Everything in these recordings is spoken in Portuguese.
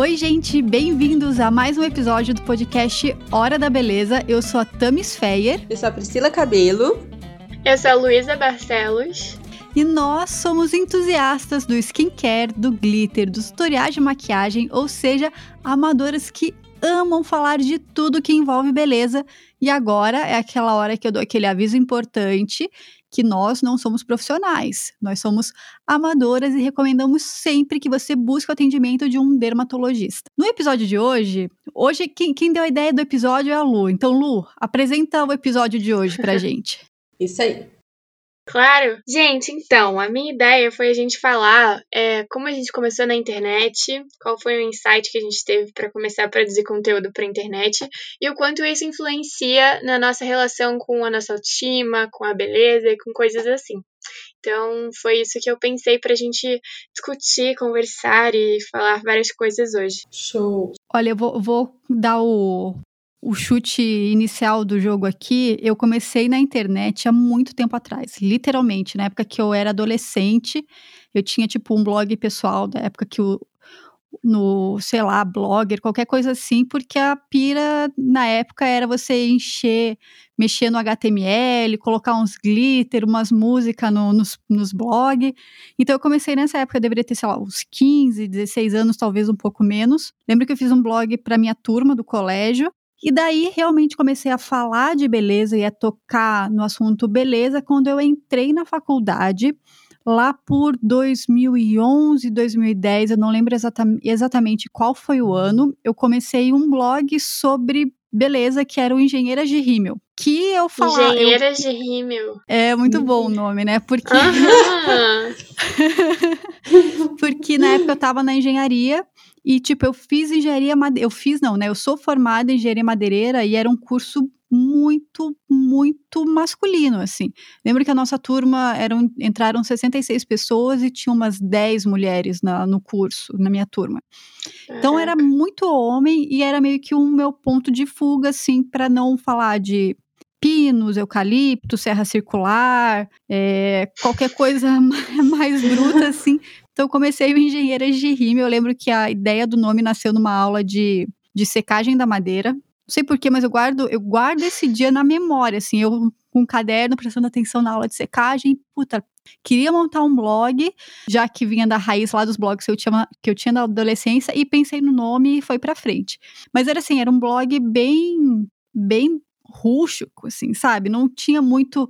Oi, gente, bem-vindos a mais um episódio do podcast Hora da Beleza. Eu sou a Tamis Feyer. Eu sou a Priscila Cabelo. Eu sou a Luísa Barcelos. E nós somos entusiastas do skincare, do glitter, dos tutoriais de maquiagem, ou seja, amadoras que amam falar de tudo que envolve beleza. E agora é aquela hora que eu dou aquele aviso importante que nós não somos profissionais, nós somos amadoras e recomendamos sempre que você busque o atendimento de um dermatologista. No episódio de hoje, hoje quem, quem deu a ideia do episódio é a Lu. Então, Lu, apresenta o episódio de hoje pra gente. Isso aí. Claro. Gente, então, a minha ideia foi a gente falar é, como a gente começou na internet, qual foi o insight que a gente teve para começar a produzir conteúdo para internet e o quanto isso influencia na nossa relação com a nossa autoestima, com a beleza e com coisas assim. Então, foi isso que eu pensei para a gente discutir, conversar e falar várias coisas hoje. Show! Olha, eu vou, vou dar o, o chute inicial do jogo aqui, eu comecei na internet há muito tempo atrás, literalmente, na época que eu era adolescente, eu tinha tipo um blog pessoal da época que o no, sei lá, blogger, qualquer coisa assim, porque a pira na época era você encher, mexer no HTML, colocar uns glitter, umas músicas no, nos, nos blogs. Então eu comecei nessa época, eu deveria ter, sei lá, uns 15, 16 anos, talvez um pouco menos. Lembro que eu fiz um blog para minha turma do colégio, e daí realmente comecei a falar de beleza e a tocar no assunto beleza quando eu entrei na faculdade, lá por 2011, 2010, eu não lembro exata exatamente qual foi o ano, eu comecei um blog sobre beleza que era o Engenheiras de Rímel. Que eu falava. Engenheiras eu... de Rímel. É muito bom o nome, né? Porque. Porque na época eu tava na engenharia e, tipo, eu fiz engenharia madeira. Eu fiz, não, né? Eu sou formada em engenharia madeireira e era um curso muito, muito masculino, assim. Lembro que a nossa turma eram, entraram 66 pessoas e tinha umas 10 mulheres na, no curso, na minha turma. Então era muito homem e era meio que o um meu ponto de fuga, assim, para não falar de pinos, eucalipto, serra circular, é, qualquer coisa mais bruta, assim, então, comecei o Engenheiras de Rime. Eu lembro que a ideia do nome nasceu numa aula de, de secagem da madeira. Não sei porquê, mas eu guardo, eu guardo esse dia na memória, assim, eu com um caderno prestando atenção na aula de secagem. Puta, queria montar um blog, já que vinha da raiz lá dos blogs que eu tinha, que eu tinha na adolescência, e pensei no nome e foi pra frente. Mas era assim, era um blog bem, bem rústico, assim, sabe? Não tinha muito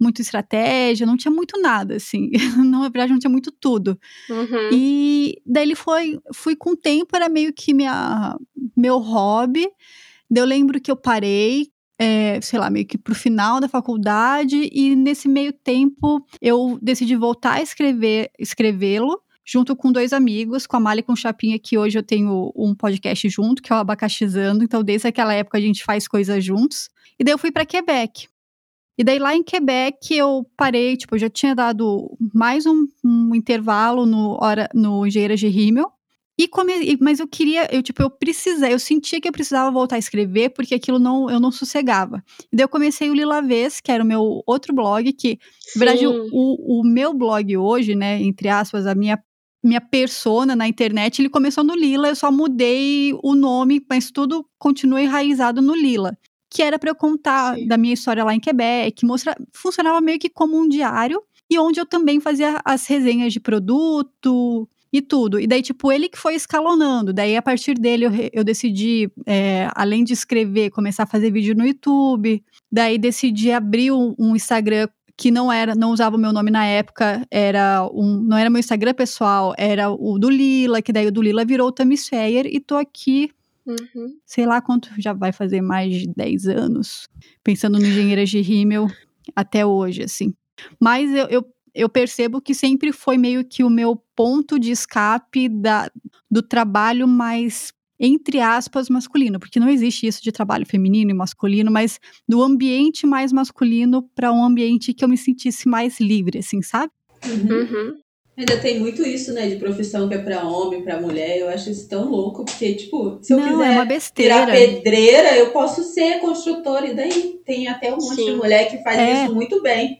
muito estratégia, não tinha muito nada, assim. Na verdade, não tinha muito tudo. Uhum. E daí ele foi, fui com o tempo, era meio que minha, meu hobby. Eu lembro que eu parei, é, sei lá, meio que pro final da faculdade, e nesse meio tempo eu decidi voltar a escrever, escrevê-lo junto com dois amigos, com a Mali e com o Chapinha, que hoje eu tenho um podcast junto, que é o Abacaxizando. Então, desde aquela época a gente faz coisas juntos. E daí eu fui para Quebec. E daí lá em Quebec eu parei, tipo, eu já tinha dado mais um, um intervalo no, hora, no Engenheiras de Rímel. E come, mas eu queria, eu tipo, eu precisei, eu sentia que eu precisava voltar a escrever, porque aquilo não, eu não sossegava. E daí eu comecei o Lila Vez, que era o meu outro blog, que, na verdade, o, o meu blog hoje, né, entre aspas, a minha minha persona na internet, ele começou no Lila, eu só mudei o nome, mas tudo continua enraizado no Lila que era para eu contar Sim. da minha história lá em Quebec, mostra, funcionava meio que como um diário, e onde eu também fazia as resenhas de produto e tudo. E daí, tipo, ele que foi escalonando. Daí, a partir dele, eu, eu decidi, é, além de escrever, começar a fazer vídeo no YouTube. Daí, decidi abrir um, um Instagram que não era, não usava o meu nome na época, era um, não era meu Instagram pessoal, era o do Lila, que daí o do Lila virou o Tamis Feyer, e tô aqui Uhum. Sei lá quanto já vai fazer mais de 10 anos, pensando no Engenheiras de Rímel até hoje, assim. Mas eu, eu, eu, percebo que sempre foi meio que o meu ponto de escape da, do trabalho mais, entre aspas, masculino, porque não existe isso de trabalho feminino e masculino, mas do ambiente mais masculino para um ambiente que eu me sentisse mais livre, assim, sabe? Uhum. uhum. Ainda tem muito isso, né, de profissão que é pra homem, pra mulher. Eu acho isso tão louco, porque, tipo, se eu Não, quiser é uma besteira. virar pedreira, eu posso ser construtora. E daí tem até um monte Sim. de mulher que faz é. isso muito bem.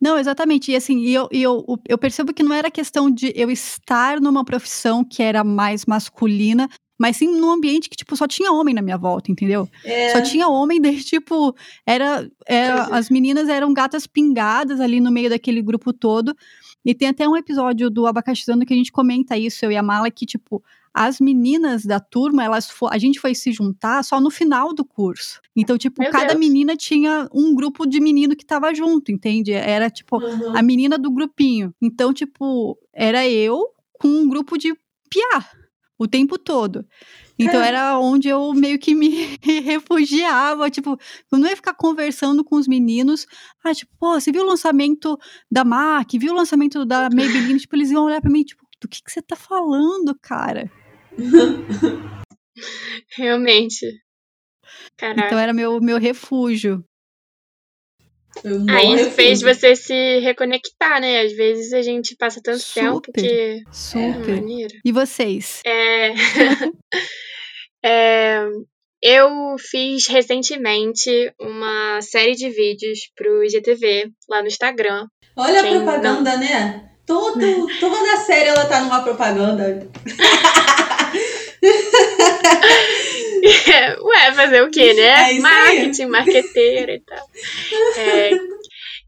Não, exatamente. E assim, eu, eu, eu percebo que não era questão de eu estar numa profissão que era mais masculina, mas sim num ambiente que, tipo, só tinha homem na minha volta, entendeu? É. Só tinha homem, daí, tipo, era, era as meninas eram gatas pingadas ali no meio daquele grupo todo. E tem até um episódio do Abacaxizando que a gente comenta isso, eu e a Mala, que, tipo, as meninas da turma, elas a gente foi se juntar só no final do curso. Então, tipo, Meu cada Deus. menina tinha um grupo de menino que tava junto, entende? Era, tipo, uhum. a menina do grupinho. Então, tipo, era eu com um grupo de piá o tempo todo. Então é. era onde eu meio que me refugiava, tipo, eu não ia ficar conversando com os meninos, ah, tipo, pô, você viu o lançamento da MAC, viu o lançamento da Maybelline, tipo, eles iam olhar para mim, tipo, do que que você tá falando, cara? Realmente. Caraca. Então era meu meu refúgio. Aí isso fez você se reconectar, né? Às vezes a gente passa tanto super, tempo que. Super. É e vocês? É... é... Eu fiz recentemente uma série de vídeos pro IGTV lá no Instagram. Olha Quem a propaganda, não... né? Todo, toda a série ela tá numa propaganda. Ué, fazer o quê, né? É Marketing, marqueteira e tal. É,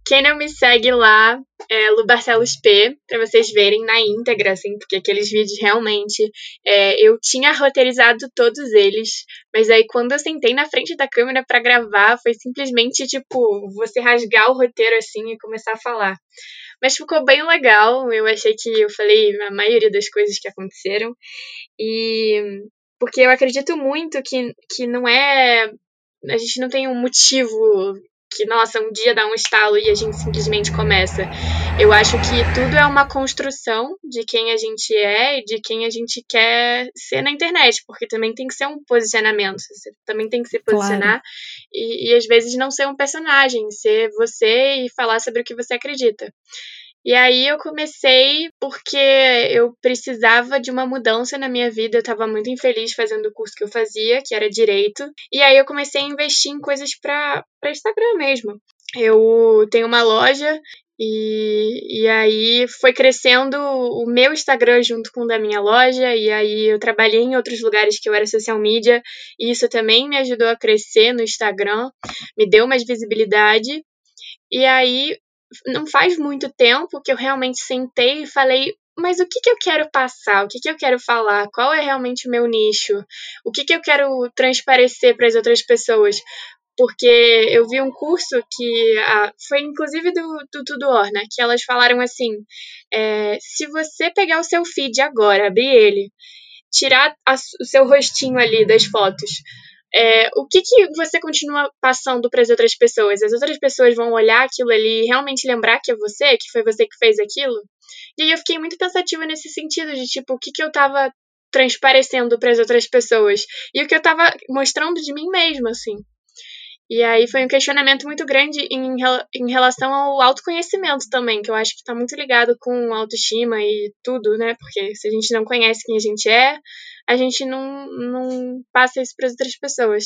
quem não me segue lá é Lu Barcelos P, pra vocês verem na íntegra, assim, porque aqueles vídeos realmente. É, eu tinha roteirizado todos eles, mas aí quando eu sentei na frente da câmera para gravar, foi simplesmente tipo, você rasgar o roteiro assim e começar a falar. Mas ficou bem legal, eu achei que eu falei a maioria das coisas que aconteceram. E porque eu acredito muito que, que não é. A gente não tem um motivo que, nossa, um dia dá um estalo e a gente simplesmente começa. Eu acho que tudo é uma construção de quem a gente é e de quem a gente quer ser na internet, porque também tem que ser um posicionamento. Você também tem que se posicionar claro. e, e às vezes não ser um personagem, ser você e falar sobre o que você acredita. E aí eu comecei porque eu precisava de uma mudança na minha vida, eu estava muito infeliz fazendo o curso que eu fazia, que era direito. E aí eu comecei a investir em coisas para Instagram mesmo. Eu tenho uma loja e, e aí foi crescendo o meu Instagram junto com o da minha loja, e aí eu trabalhei em outros lugares que eu era social media, e isso também me ajudou a crescer no Instagram, me deu mais visibilidade. E aí não faz muito tempo que eu realmente sentei e falei, mas o que, que eu quero passar? O que, que eu quero falar? Qual é realmente o meu nicho? O que, que eu quero transparecer para as outras pessoas? Porque eu vi um curso que ah, foi inclusive do, do Tudor, né? Que elas falaram assim: é, se você pegar o seu feed agora, abrir ele, tirar a, o seu rostinho ali das fotos, é, o que, que você continua passando para as outras pessoas? As outras pessoas vão olhar aquilo ali e realmente lembrar que é você, que foi você que fez aquilo? E aí eu fiquei muito pensativa nesse sentido de tipo, o que, que eu estava transparecendo para as outras pessoas e o que eu estava mostrando de mim mesma, assim. E aí foi um questionamento muito grande em, em relação ao autoconhecimento também, que eu acho que está muito ligado com autoestima e tudo, né? Porque se a gente não conhece quem a gente é, a gente não, não passa isso para as outras pessoas.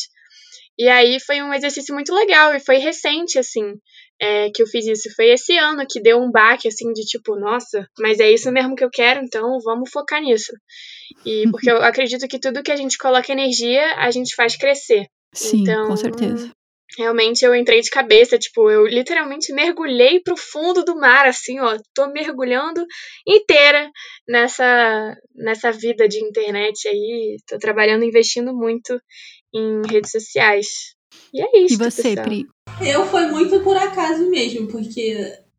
E aí foi um exercício muito legal e foi recente, assim, é, que eu fiz isso. Foi esse ano que deu um baque, assim, de tipo, nossa, mas é isso mesmo que eu quero, então vamos focar nisso. E porque eu acredito que tudo que a gente coloca energia, a gente faz crescer. Sim, então, com certeza realmente eu entrei de cabeça, tipo, eu literalmente mergulhei pro fundo do mar, assim, ó, tô mergulhando inteira nessa, nessa vida de internet aí, tô trabalhando, investindo muito em redes sociais. E é isso. E você, pessoal. Pri? Eu foi muito por acaso mesmo, porque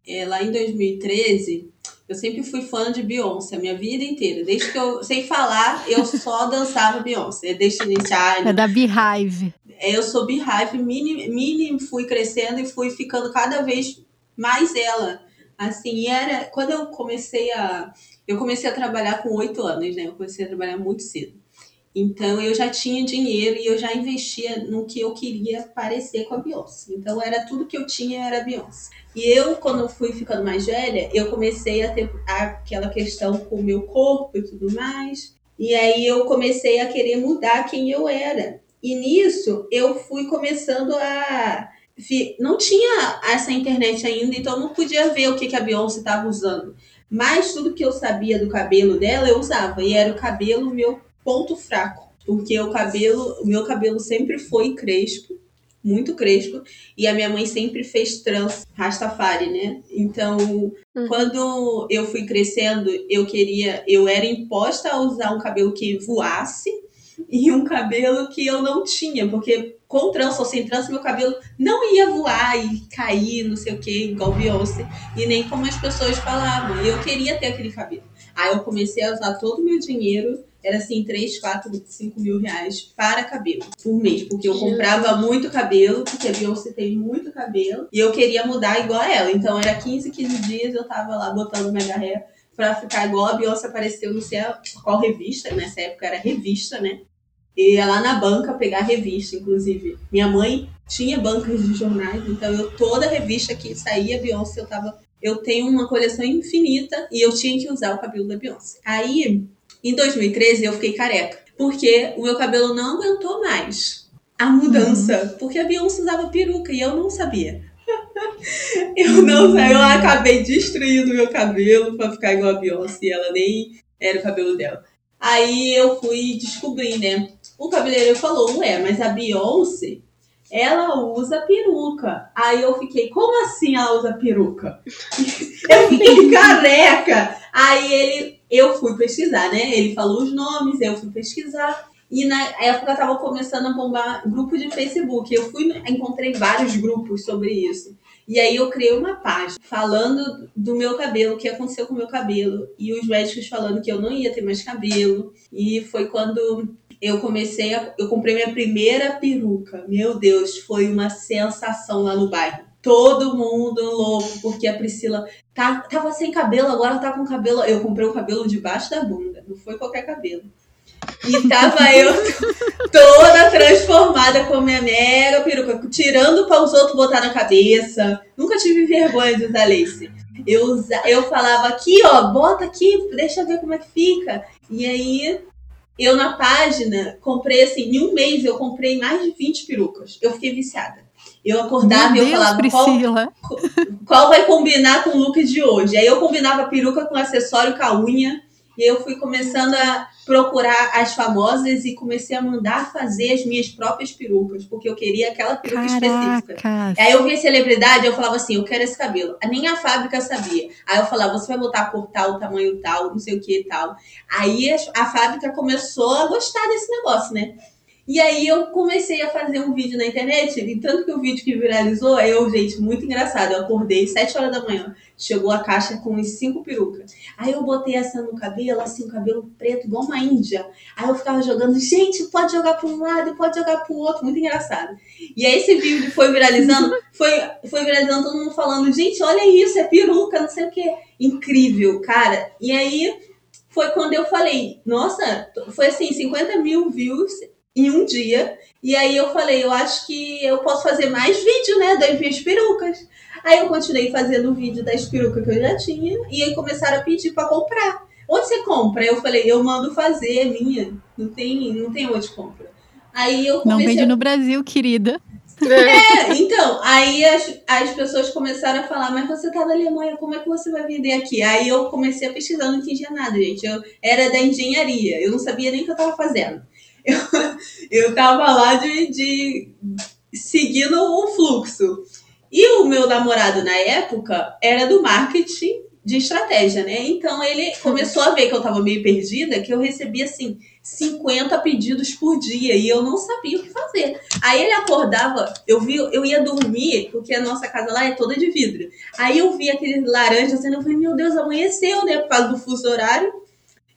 é, lá em 2013 eu sempre fui fã de Beyoncé a minha vida inteira. Desde que eu, sem falar, eu só dançava Beyoncé. Destiny's Child. É da Beehive. É, eu sou Beehive, mini, mini fui crescendo e fui ficando cada vez mais ela. Assim, era quando eu comecei a eu comecei a trabalhar com oito anos, né? Eu comecei a trabalhar muito cedo. Então eu já tinha dinheiro e eu já investia no que eu queria parecer com a Beyoncé. Então era tudo que eu tinha era Beyoncé. E eu, quando fui ficando mais velha, eu comecei a ter aquela questão com o meu corpo e tudo mais. E aí eu comecei a querer mudar quem eu era. E nisso eu fui começando a não tinha essa internet ainda, então não podia ver o que, que a Beyoncé estava usando. Mas tudo que eu sabia do cabelo dela, eu usava. E era o cabelo meu ponto fraco. Porque o cabelo, o meu cabelo sempre foi crespo, muito crespo, e a minha mãe sempre fez trans Rastafari, né? Então, hum. quando eu fui crescendo, eu queria, eu era imposta a usar um cabelo que voasse e um cabelo que eu não tinha, porque com trança ou sem trança, meu cabelo não ia voar e cair, não sei o que, igual Beyoncé, e nem como as pessoas falavam. Eu queria ter aquele cabelo. Aí eu comecei a usar todo o meu dinheiro, era assim, 3, 4, 5 mil reais para cabelo por mês, porque eu comprava muito cabelo, porque a Beyoncé tem muito cabelo, e eu queria mudar igual a ela. Então era 15, 15 dias eu tava lá botando mega hair pra ficar igual a Beyoncé apareceu, não sei qual revista, nessa época era revista, né? E ia lá na banca pegar revista, inclusive. Minha mãe tinha bancas de jornais, então eu toda revista que saía Beyoncé, eu tava. Eu tenho uma coleção infinita e eu tinha que usar o cabelo da Beyoncé. Aí, em 2013, eu fiquei careca. Porque o meu cabelo não aguentou mais a mudança. Uhum. Porque a Beyoncé usava peruca e eu não sabia. eu não sei, eu acabei destruindo meu cabelo para ficar igual a Beyoncé. Ela nem era o cabelo dela. Aí eu fui descobrir, né? O cabeleireiro falou, ué, mas a Beyoncé, ela usa peruca. Aí eu fiquei, como assim ela usa peruca? eu fiquei careca. Aí ele, eu fui pesquisar, né? Ele falou os nomes, eu fui pesquisar. E na época tava começando a bombar grupo de Facebook. Eu fui, encontrei vários grupos sobre isso. E aí eu criei uma página falando do meu cabelo, o que aconteceu com o meu cabelo. E os médicos falando que eu não ia ter mais cabelo. E foi quando eu comecei a. Eu comprei minha primeira peruca. Meu Deus, foi uma sensação lá no bairro. Todo mundo louco, porque a Priscila tá, tava sem cabelo, agora tá com cabelo. Eu comprei o cabelo debaixo da bunda, não foi qualquer cabelo. E tava eu toda transformada com a minha mega peruca, tirando para os outros botar na cabeça. Nunca tive vergonha de usar lace. Eu, eu falava aqui, ó, bota aqui, deixa ver como é que fica. E aí eu na página comprei assim, em um mês eu comprei mais de 20 perucas. Eu fiquei viciada. Eu acordava Meu e eu falava qual, qual, vai combinar com o look de hoje. Aí eu combinava a peruca com acessório com a unha. E eu fui começando a procurar as famosas e comecei a mandar fazer as minhas próprias perucas, porque eu queria aquela peruca Caraca. específica. Aí eu vi a celebridade, eu falava assim, eu quero esse cabelo. Nem a fábrica sabia. Aí eu falava, você vai botar a cor tal, tamanho tal, não sei o que e tal. Aí a fábrica começou a gostar desse negócio, né? E aí eu comecei a fazer um vídeo na internet, e tanto que o vídeo que viralizou, eu, gente, muito engraçado. Eu acordei 7 horas da manhã, chegou a caixa com uns 5 perucas. Aí eu botei essa no cabelo, assim, o cabelo preto, igual uma índia. Aí eu ficava jogando, gente, pode jogar para um lado, pode jogar para o outro, muito engraçado. E aí esse vídeo foi viralizando, foi, foi viralizando todo mundo falando, gente, olha isso, é peruca, não sei o que. Incrível, cara. E aí foi quando eu falei, nossa, foi assim, 50 mil views em um dia. E aí eu falei, eu acho que eu posso fazer mais vídeo, né, das minhas perucas. Aí eu continuei fazendo o vídeo das perucas que eu já tinha e aí começaram a pedir para comprar. Onde você compra? Eu falei, eu mando fazer, é minha. Não tem, não tem onde compra. Aí eu comecei Não vende no Brasil, querida. É, então, aí as, as pessoas começaram a falar, mas você tá na Alemanha, como é que você vai vender aqui? Aí eu comecei a pesquisar, não entendia nada, gente. Eu era da engenharia, eu não sabia nem o que eu tava fazendo eu, eu tava lá de, de seguindo o fluxo. E o meu namorado na época era do marketing de estratégia, né? Então ele começou a ver que eu tava meio perdida, que eu recebia assim 50 pedidos por dia e eu não sabia o que fazer. Aí ele acordava, eu vi, eu ia dormir, porque a nossa casa lá é toda de vidro. Aí eu vi aquele laranja assim, eu falei, meu Deus, amanheceu, né? Por causa do fuso horário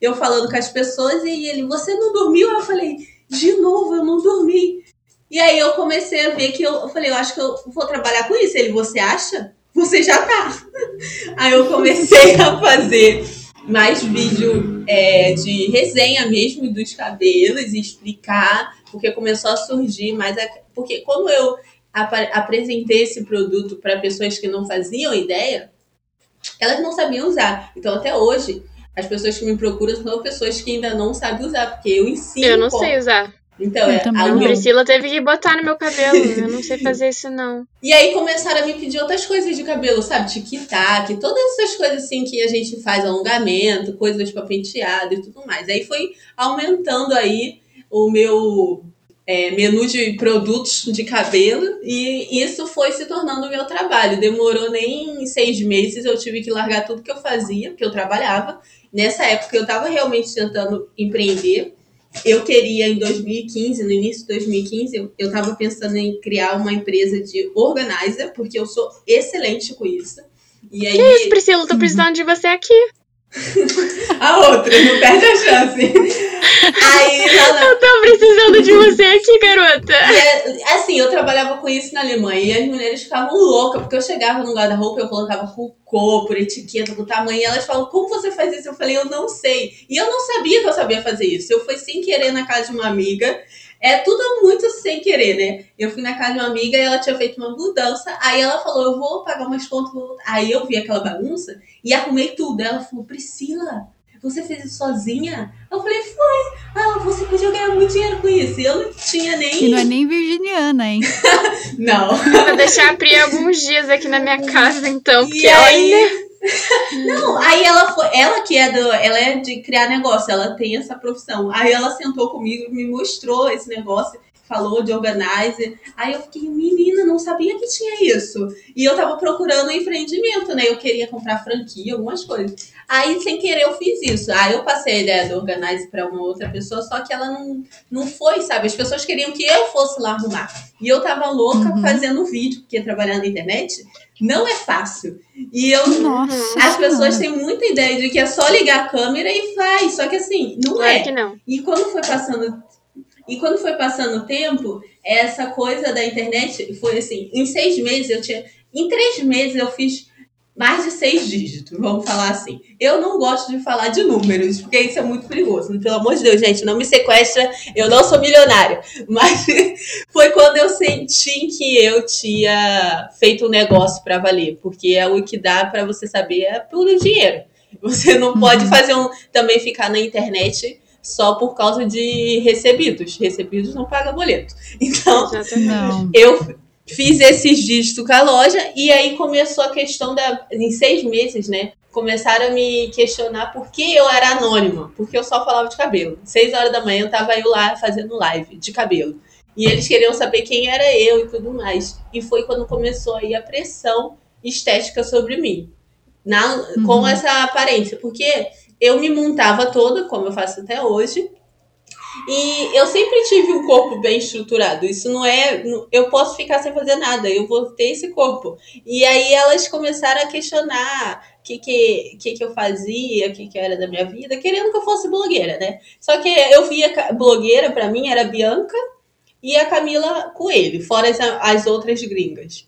eu falando com as pessoas e ele, você não dormiu? Eu falei, de novo, eu não dormi. E aí eu comecei a ver que eu, eu falei, eu acho que eu vou trabalhar com isso. Ele, você acha? Você já tá. Aí eu comecei a fazer mais vídeo é, de resenha mesmo dos cabelos, explicar, porque começou a surgir mais. A, porque quando eu ap apresentei esse produto para pessoas que não faziam ideia, elas não sabiam usar. Então até hoje as pessoas que me procuram são pessoas que ainda não sabem usar, porque eu ensino. Eu não como. sei usar. Então, Eu é, também a A não. Priscila teve que botar no meu cabelo. Eu não sei fazer isso, não. E aí começaram a me pedir outras coisas de cabelo, sabe? Tic-tac, todas essas coisas assim que a gente faz, alongamento, coisas pra penteado e tudo mais. Aí foi aumentando aí o meu é, menu de produtos de cabelo e isso foi se tornando o meu trabalho. Demorou nem seis meses, eu tive que largar tudo que eu fazia, que eu trabalhava. Nessa época eu tava realmente tentando empreender. Eu queria, em 2015, no início de 2015, eu, eu tava pensando em criar uma empresa de organizer, porque eu sou excelente com isso. E aí, Que isso, Priscila? Tô precisando de você aqui. A outra, não perde a chance. aí, na, Eu tô precisando de você aqui, garota. É, assim, eu trabalhava com isso na Alemanha e as mulheres ficavam loucas, porque eu chegava no guarda-roupa, eu colocava por cor, por etiqueta, por tamanho, e elas falam, como você faz isso? Eu falei, eu não sei. E eu não sabia que eu sabia fazer isso. Eu fui sem querer na casa de uma amiga. É tudo muito sem querer, né? Eu fui na casa de uma amiga e ela tinha feito uma mudança. Aí ela falou, eu vou pagar umas contas. vou-" Aí eu vi aquela bagunça e arrumei tudo. Ela falou, Priscila, você fez isso sozinha? Eu falei, foi. Ah, você podia ganhar muito dinheiro com isso. E eu não tinha nem. E não é nem virginiana, hein? Não. Vou deixar a Pri alguns dias aqui na minha casa, então, porque E aí. olha. Não, aí ela foi. Ela que é do. Ela é de criar negócio, ela tem essa profissão. Aí ela sentou comigo e me mostrou esse negócio. Falou de organizer. Aí eu fiquei, menina, não sabia que tinha isso. E eu tava procurando um empreendimento, né? Eu queria comprar franquia, algumas coisas. Aí, sem querer, eu fiz isso. Aí eu passei a ideia do organizer pra uma outra pessoa, só que ela não, não foi, sabe? As pessoas queriam que eu fosse lá arrumar. E eu tava louca Uhum. fazendo vídeo, porque trabalhar na internet não é fácil. E eu Nossa. as pessoas têm muita ideia de que é só ligar a câmera e faz. Só que assim, não Claro é. que não. E quando foi passando. E quando foi passando o tempo, essa coisa da internet foi assim, em seis meses eu tinha. Em três meses eu fiz mais de seis dígitos, vamos falar assim. Eu não gosto de falar de números, porque isso é muito perigoso. Pelo amor de Deus, gente, não me sequestra, eu não sou milionária. Mas foi quando eu senti que eu tinha feito um negócio para valer, porque é o que dá para você saber é pelo dinheiro. Você não pode Uhum. fazer um também ficar na internet só por causa de recebidos. Recebidos não paga boleto. Então. Não. eu fiz esses dígitos com a loja e aí começou a questão da. Em seis meses, né? Começaram a me questionar por que eu era anônima, porque eu só falava de cabelo. Seis horas da manhã eu tava eu lá fazendo live de cabelo. E eles queriam saber quem era eu e tudo mais. E foi quando começou aí a pressão estética sobre mim. Na, Com Uhum. essa aparência. Porque eu me montava toda, como eu faço até hoje. E eu sempre tive um corpo bem estruturado. Isso não é. Eu posso ficar sem fazer nada, eu vou ter esse corpo. E aí elas começaram a questionar o que, que, que, que eu fazia, o que, que era da minha vida, querendo que eu fosse blogueira, né? Só que eu via blogueira, pra mim, era Bianca e a Camila Coelho, fora as, as outras gringas.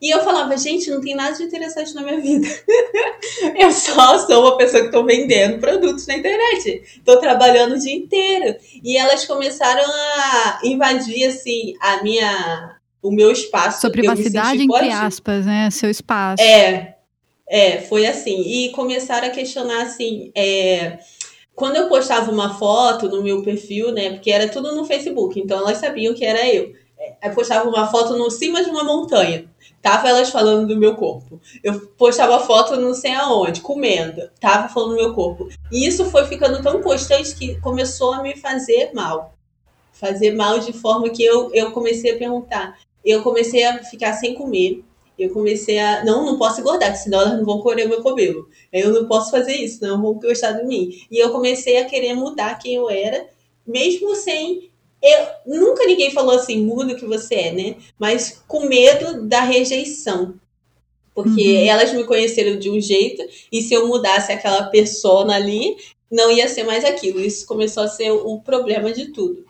E eu falava, gente, não tem nada de interessante na minha vida. eu só sou uma pessoa que tô vendendo produtos na internet. Tô trabalhando o dia inteiro. E elas começaram a invadir, assim, a minha... O meu espaço. Sua privacidade, entre aspas, né? Seu espaço. É, é, foi assim. E começaram a questionar assim. é, quando eu postava uma foto no meu perfil, né? Porque era tudo no Facebook, então elas sabiam que era eu. É, Eu postava uma foto no cima de uma montanha. Tava elas falando do meu corpo. Eu postava foto não sei aonde, comendo. Tava falando do meu corpo. E isso foi ficando tão constante que começou a me fazer mal. Fazer mal de forma que eu, eu comecei a perguntar. Eu comecei a ficar sem comer. Eu comecei a. Não, não posso engordar, senão elas não vão colher o meu cabelo. Eu não posso fazer isso, não vão gostar de mim. E eu comecei a querer mudar quem eu era, mesmo sem. Eu, nunca ninguém falou assim, muda o que você é, né? Mas com medo da rejeição. Porque Uhum. elas me conheceram de um jeito, e se eu mudasse aquela persona ali, não ia ser mais aquilo. Isso começou a ser o problema de tudo.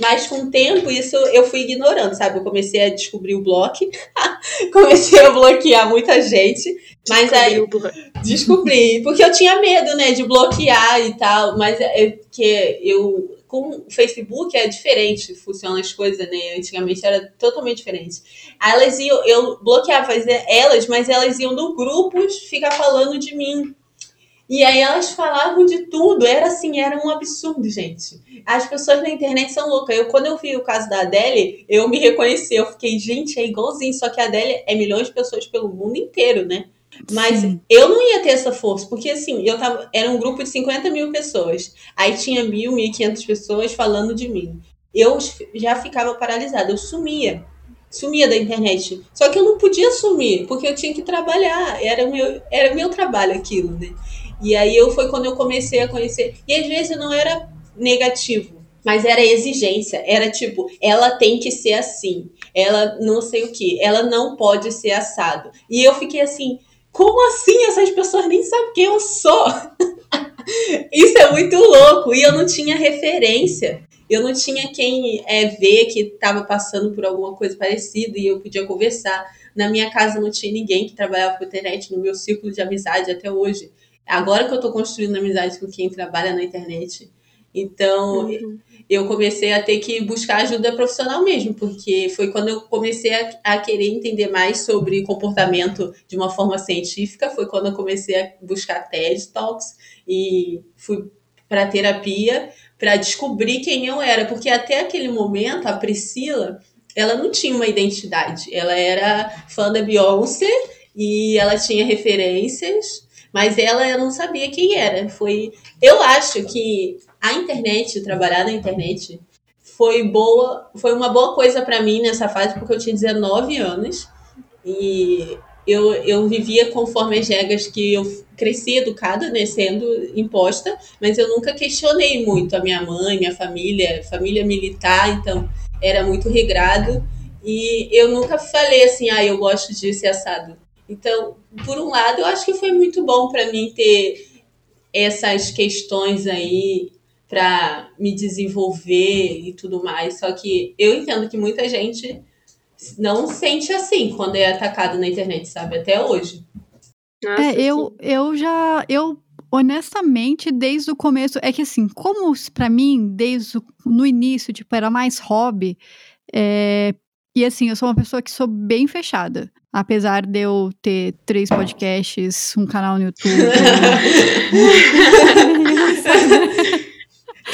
Mas com o tempo, isso eu fui ignorando, sabe? Eu comecei a descobrir o bloco, comecei a bloquear muita gente, mas aí Descobri o blog. descobri, porque eu tinha medo, né, de bloquear e tal, mas é que eu com o Facebook é diferente, funcionam as coisas, né? Antigamente era totalmente diferente. Elas iam, eu bloqueava elas, mas elas iam no grupos ficar falando de mim. E aí elas falavam de tudo, era assim, era um absurdo, gente. As pessoas na internet são loucas. Eu, quando eu vi o caso da Adele, eu me reconheci, eu fiquei, gente, é igualzinho, só que a Adele é milhões de pessoas pelo mundo inteiro, né? Mas Sim. eu não ia ter essa força, porque assim, eu tava. Era um grupo de 50 mil pessoas. Aí tinha mil, mil e quinhentas pessoas falando de mim. Eu já ficava paralisada, eu sumia. Sumia da internet. Só que eu não podia sumir, porque eu tinha que trabalhar. Era meu, era meu trabalho aquilo, né? E aí eu foi quando eu comecei a conhecer. E às vezes não era negativo, mas era exigência. Era tipo, ela tem que ser assim. Ela não sei o que. Ela não pode ser assado. E eu fiquei assim, como assim? Essas pessoas nem sabem quem eu sou. Isso é muito louco. E eu não tinha referência. Eu não tinha quem é, ver que estava passando por alguma coisa parecida e eu podia conversar. Na minha casa não tinha ninguém que trabalhava com internet, no meu círculo de amizade até hoje. Agora que eu estou construindo amizade com quem trabalha na internet. Então, uhum eu comecei a ter que buscar ajuda profissional mesmo, porque foi quando eu comecei a, a, querer entender mais sobre comportamento de uma forma científica, foi quando eu comecei a buscar TED Talks e fui para terapia para descobrir quem eu era, porque até aquele momento a Priscila, ela não tinha uma identidade, ela era fã da Beyoncé e ela tinha referências, mas ela não sabia quem era. Foi, eu acho que a internet, trabalhar na internet, foi boa, foi uma boa coisa para mim nessa fase, porque eu tinha 19 anos e eu, eu vivia conforme as regras que eu cresci educada, né, sendo imposta, mas eu nunca questionei muito a minha mãe, minha família, família militar, então era muito regrado e eu nunca falei assim, ah, eu gosto de ser assado. Então, por um lado, eu acho que foi muito bom para mim ter essas questões aí para me desenvolver e tudo mais. Só que eu entendo que muita gente não sente assim quando é atacado na internet, sabe? Até hoje. Nossa, é, eu, eu já. Eu, honestamente, desde o começo. É que assim, como para mim, desde o, no início, tipo, era mais hobby. É, e assim, eu sou uma pessoa que sou bem fechada. Apesar de eu ter três podcasts, um canal no YouTube.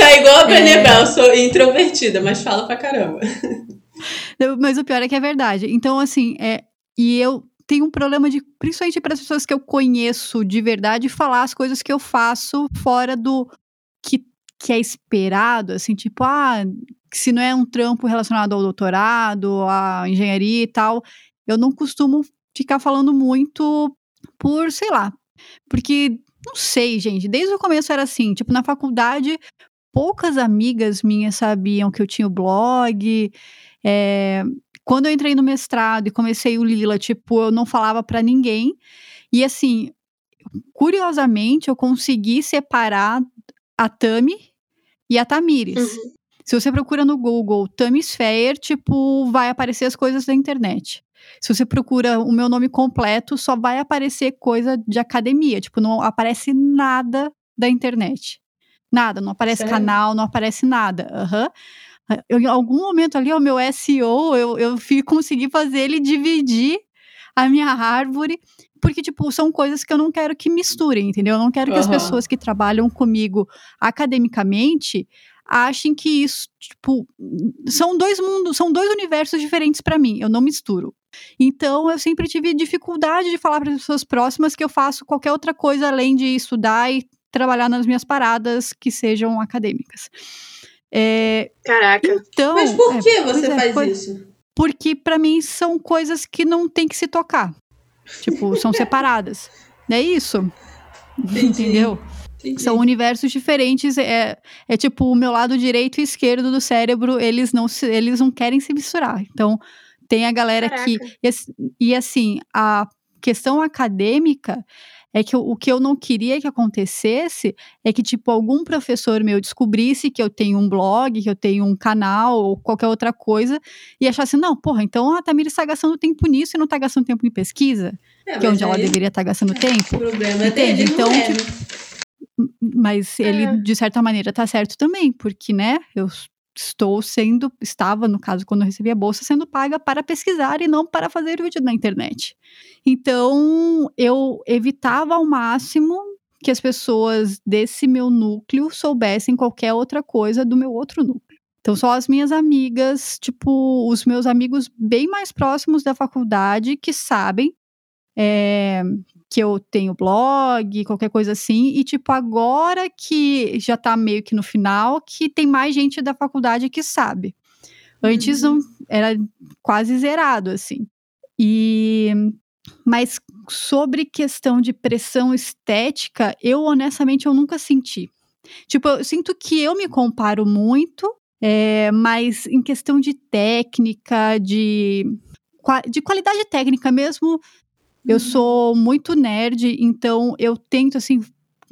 Tá igual a Brené é... sou introvertida, mas fala pra caramba. Mas o pior é que é verdade. Então, assim, é, e eu tenho um problema de, principalmente para as pessoas que eu conheço de verdade, falar as coisas que eu faço fora do que, que é esperado, assim, tipo, ah, se não é um trampo relacionado ao doutorado, à engenharia e tal, eu não costumo ficar falando muito por, sei lá, porque não sei, gente, desde o começo era assim, tipo, na faculdade, poucas amigas minhas sabiam que eu tinha o blog. É, quando eu entrei no mestrado e comecei o Lila, tipo, eu não falava para ninguém. E assim, curiosamente, eu consegui separar a Tami e a Tamires. Uhum. Se você procura no Google Tamis Fair, tipo, vai aparecer as coisas da internet. Se você procura o meu nome completo, só vai aparecer coisa de academia. Tipo, não aparece nada da internet. Nada, não aparece Sério? canal, não aparece nada. Uhum. Eu, em algum momento ali, o meu SEO, eu, eu fui conseguir fazer ele dividir a minha árvore, porque, tipo, são coisas que eu não quero que misturem, entendeu? Eu não quero que as pessoas que trabalham comigo academicamente achem que isso, tipo, são dois mundos, são dois universos diferentes para mim, eu não misturo. Então, eu sempre tive dificuldade de falar para as pessoas próximas que eu faço qualquer outra coisa além de estudar e trabalhar nas minhas paradas que sejam acadêmicas. É, Caraca. Então, Mas por que é, você é, faz por, isso? Porque para mim são coisas que não tem que se tocar. Tipo, são separadas. É isso. Entendi. Entendeu? Entendi. São universos diferentes. É, é tipo o meu lado direito e esquerdo do cérebro, eles não, se, eles não querem se misturar. Então, tem a galera Caraca. que. E, e assim, a questão acadêmica é que o que eu não queria que acontecesse é que, tipo, algum professor meu descobrisse que eu tenho um blog, que eu tenho um canal ou qualquer outra coisa e achasse, não, porra, então a Tamira está gastando tempo nisso e não está gastando tempo em pesquisa, é, que é onde ela deveria estar tá gastando é, tempo. O problema é Entende? Então, é, né? mas ele, é. de certa maneira, tá certo também, porque, né, eu estou sendo, estava, no caso, quando eu recebi a bolsa, sendo paga para pesquisar e não para fazer vídeo na internet. Então, eu evitava ao máximo que as pessoas desse meu núcleo soubessem qualquer outra coisa do meu outro núcleo. Então, só as minhas amigas, tipo, os meus amigos bem mais próximos da faculdade que sabem é, que eu tenho blog, qualquer coisa assim. E, tipo, agora que já tá meio que no final, que tem mais gente da faculdade que sabe. Antes uhum. não, era quase zerado, assim. E mas sobre questão de pressão estética, eu honestamente eu nunca senti. Tipo, eu sinto que eu me comparo muito, é, mas em questão de técnica, de, de qualidade técnica mesmo, eu uhum. sou muito nerd, então eu tento assim,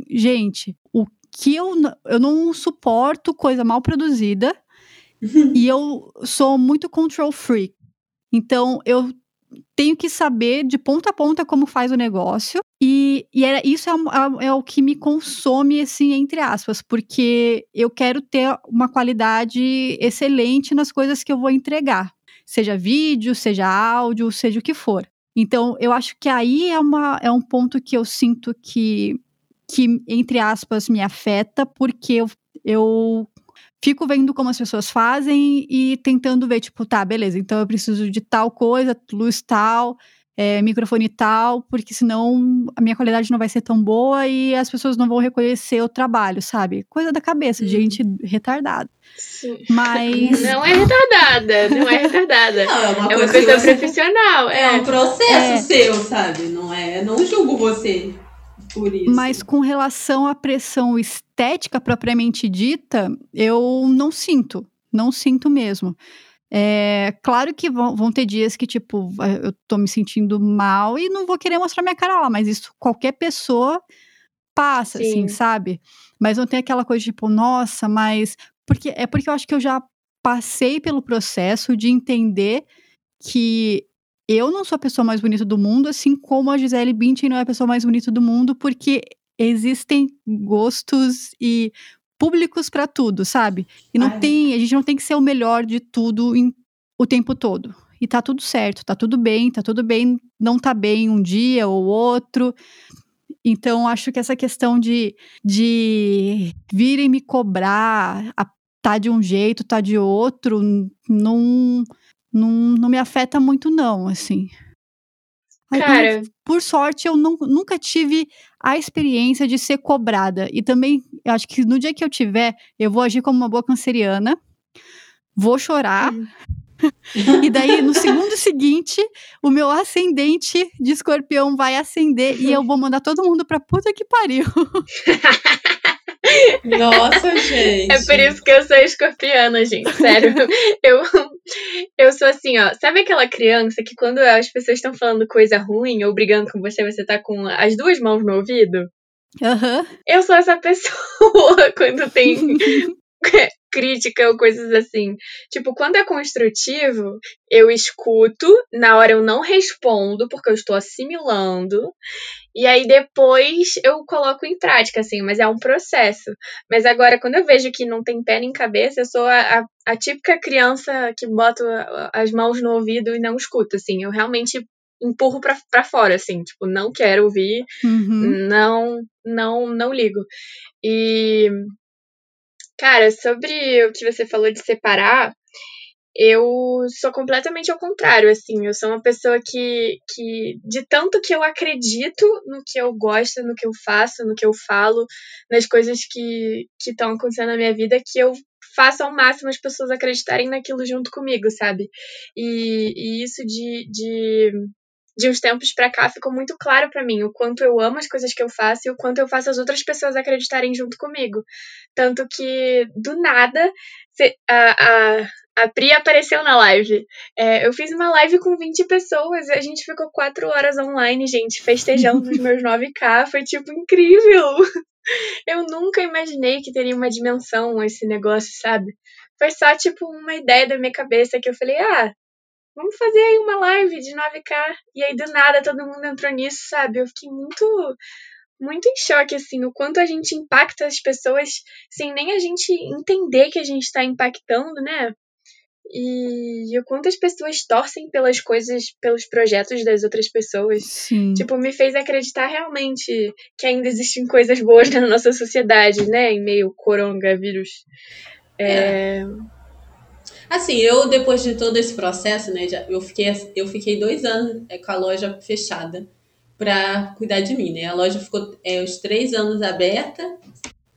gente, o que eu, eu não suporto coisa mal produzida e eu sou muito control freak. Então eu tenho que saber de ponta a ponta como faz o negócio. E, e era, isso é, é, é, o que me consome, assim, entre aspas, porque eu quero ter uma qualidade excelente nas coisas que eu vou entregar. Seja vídeo, seja áudio, seja o que for. Então, eu acho que aí é, uma, é um ponto que eu sinto que, que entre aspas, me afeta, porque eu, eu fico vendo como as pessoas fazem e tentando ver, tipo, tá, beleza, então eu preciso de tal coisa, luz tal, é, microfone tal, porque senão a minha qualidade não vai ser tão boa e as pessoas não vão reconhecer o trabalho, sabe? Coisa da cabeça, de gente retardada. Sim. Mas. Não é retardada, não é retardada. Não, é uma, é uma pessoa profissional. É, é um processo é. seu, sabe? Não é. Não julgo você. Por isso. Mas com relação à pressão estética propriamente dita, eu não sinto. Não sinto mesmo. É, claro que vão, vão, ter dias que, tipo, eu tô me sentindo mal e não vou querer mostrar minha cara lá, mas isso qualquer pessoa passa, assim, Sim. assim, sabe? Mas não tem aquela coisa, tipo, nossa, mas. Porque, é porque eu acho que eu já passei pelo processo de entender que eu não sou a pessoa mais bonita do mundo, assim como a Gisele Bündchen não é a pessoa mais bonita do mundo, porque existem gostos e públicos para tudo, sabe? E não Ai. tem, a gente não tem que ser o melhor de tudo em, o tempo todo. E tá tudo certo, tá tudo bem, tá tudo bem, não tá bem um dia ou outro. Então, acho que essa questão de, de virem me cobrar, a, tá de um jeito, tá de outro, não não, não me afeta muito, não, assim. Cara. por sorte, eu não, nunca tive a experiência de ser cobrada. E também, eu acho que no dia que eu tiver, eu vou agir como uma boa canceriana, vou chorar. Hum. e daí, no segundo seguinte, o meu ascendente de escorpião vai acender e eu vou mandar todo mundo pra puta que pariu. Nossa, gente. É por isso que eu sou escorpiana, gente. Sério. eu, eu sou assim, ó. Sabe aquela criança que quando as pessoas estão falando coisa ruim ou brigando com você, você tá com as duas mãos no ouvido? Uhum. Eu sou essa pessoa quando tem crítica ou coisas assim. Tipo, quando é construtivo, eu escuto, na hora eu não respondo, porque eu estou assimilando. E aí depois eu coloco em prática, assim, mas é um processo. Mas agora, quando eu vejo que não tem pé nem cabeça, eu sou a, a, a típica criança que bota as mãos no ouvido e não escuta, assim. Eu realmente empurro pra, pra fora, assim, tipo, não quero ouvir, uhum. não, não, não ligo. E Cara, sobre o que você falou de separar, eu sou completamente ao contrário, assim, eu sou uma pessoa que, que de tanto que eu acredito no que eu gosto, no que eu faço, no que eu falo, nas coisas que estão acontecendo na minha vida, que eu faço ao máximo as pessoas acreditarem naquilo junto comigo, sabe? E, e isso de, de de uns tempos para cá ficou muito claro para mim o quanto eu amo as coisas que eu faço e o quanto eu faço as outras pessoas acreditarem junto comigo. Tanto que, do nada, a, a, a Pri apareceu na live. É, eu fiz uma live com 20 pessoas e a gente ficou 4 horas online, gente, festejando os meus 9K. Foi, tipo, incrível! Eu nunca imaginei que teria uma dimensão esse negócio, sabe? Foi só, tipo, uma ideia da minha cabeça que eu falei, ah, vamos fazer aí uma live de 9K. E aí, do nada, todo mundo entrou nisso, sabe? Eu fiquei muito, muito em choque, assim, o quanto a gente impacta as pessoas sem nem a gente entender que a gente está impactando, né? e, o quanto as pessoas torcem pelas coisas, pelos projetos das outras pessoas. Sim. Tipo, me fez acreditar realmente que ainda existem coisas boas na nossa sociedade, né? Em meio coronavírus. É... Assim, eu, depois de todo esse processo, né, já, eu, fiquei, eu fiquei dois anos é, com a loja fechada para cuidar de mim, né? A loja ficou é, os três anos aberta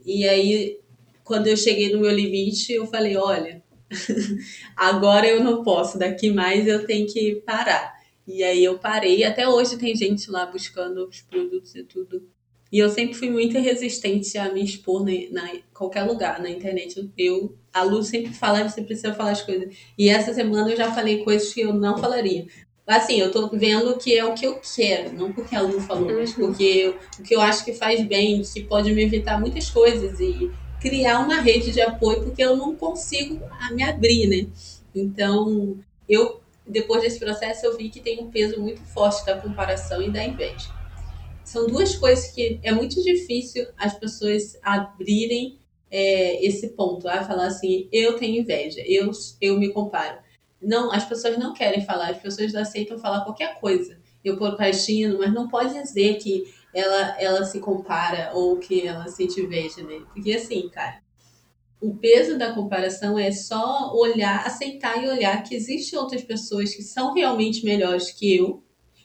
e aí, quando eu cheguei no meu limite, eu falei, olha, agora eu não posso, daqui mais eu tenho que parar. E aí eu parei, até hoje tem gente lá buscando os produtos e tudo. E eu sempre fui muito resistente a me expor em qualquer lugar, na internet. Eu, a Lu sempre fala, você precisa falar as coisas. E essa semana eu já falei coisas que eu não falaria. Assim, eu tô vendo que é o que eu quero, não porque a Lu falou, uhum. mas porque eu, o que eu acho que faz bem, que pode me evitar muitas coisas e criar uma rede de apoio, porque eu não consigo me abrir, né? Então, eu, depois desse processo, eu vi que tem um peso muito forte da comparação e da inveja. São duas coisas que é muito difícil as pessoas abrirem é, esse ponto, a falar assim, eu tenho inveja, eu, eu me comparo. Não, as pessoas não querem falar, as pessoas aceitam falar qualquer coisa. Eu procrastino, mas não pode dizer que ela, ela se compara ou que ela sente inveja, né? Porque assim, cara, o peso da comparação é só olhar, aceitar e olhar que existem outras pessoas que são realmente melhores que eu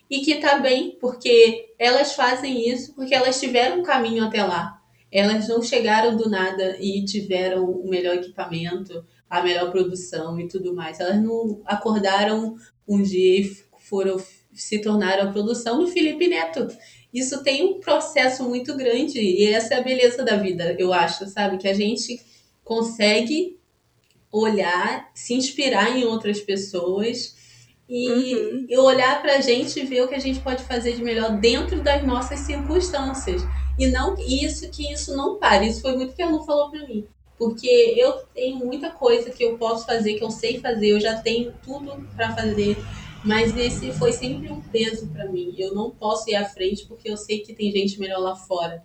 e que tá bem, porque elas fazem isso porque elas tiveram um caminho até lá. Elas não chegaram do nada e tiveram o melhor equipamento, a melhor produção e tudo mais. Elas não acordaram um dia e foram se tornaram a produção do Felipe Neto. Isso tem um processo muito grande e essa é a beleza da vida, eu acho, sabe? Que a gente consegue olhar, se inspirar em outras pessoas e, uhum. e olhar para a gente e ver o que a gente pode fazer de melhor dentro das nossas circunstâncias. E não isso que isso não pare. Isso foi muito que a Lu falou para mim. Porque eu tenho muita coisa que eu posso fazer, que eu sei fazer, eu já tenho tudo para fazer. Mas esse foi sempre um peso para mim. Eu não posso ir à frente porque eu sei que tem gente melhor lá fora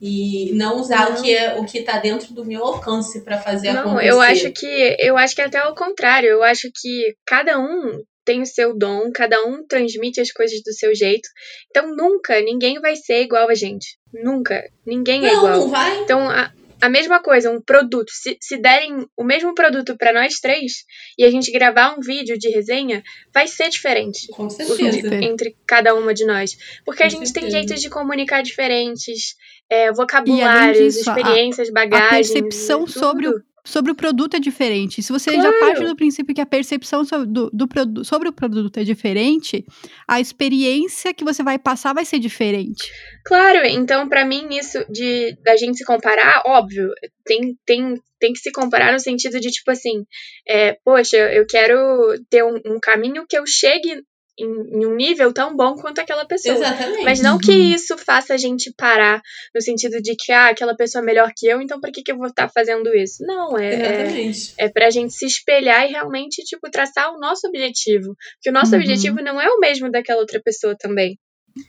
e não usar não. o que é o que está dentro do meu alcance para fazer não, acontecer. Não, eu acho que eu acho que é até o contrário. Eu acho que cada um tem o seu dom, cada um transmite as coisas do seu jeito. Então nunca ninguém vai ser igual a gente. Nunca. Ninguém não, é igual. Não vai. Então a, a mesma coisa, um produto. Se, se derem o mesmo produto para nós três e a gente gravar um vídeo de resenha, vai ser diferente. Com certeza. Entre cada uma de nós. Porque Com a gente certeza. tem jeitos de comunicar diferentes, é, vocabulários, disso, experiências, a, bagagens. A percepção sobre o sobre o produto é diferente. Se você claro. já parte do princípio que a percepção sobre, do, do, sobre o produto é diferente, a experiência que você vai passar vai ser diferente. Claro, então para mim isso de da gente se comparar, óbvio, tem, tem, tem que se comparar no sentido de tipo assim, é, poxa, eu quero ter um, um caminho que eu chegue em, em, um nível tão bom quanto aquela pessoa. Exatamente. Mas não que isso faça a gente parar no sentido de que ah, aquela pessoa é melhor que eu, então por que, que eu vou estar tá fazendo isso? Não, é, Exatamente. é, é pra gente se espelhar e realmente, tipo, traçar o nosso objetivo. Porque o nosso uhum. objetivo não é o mesmo daquela outra pessoa também.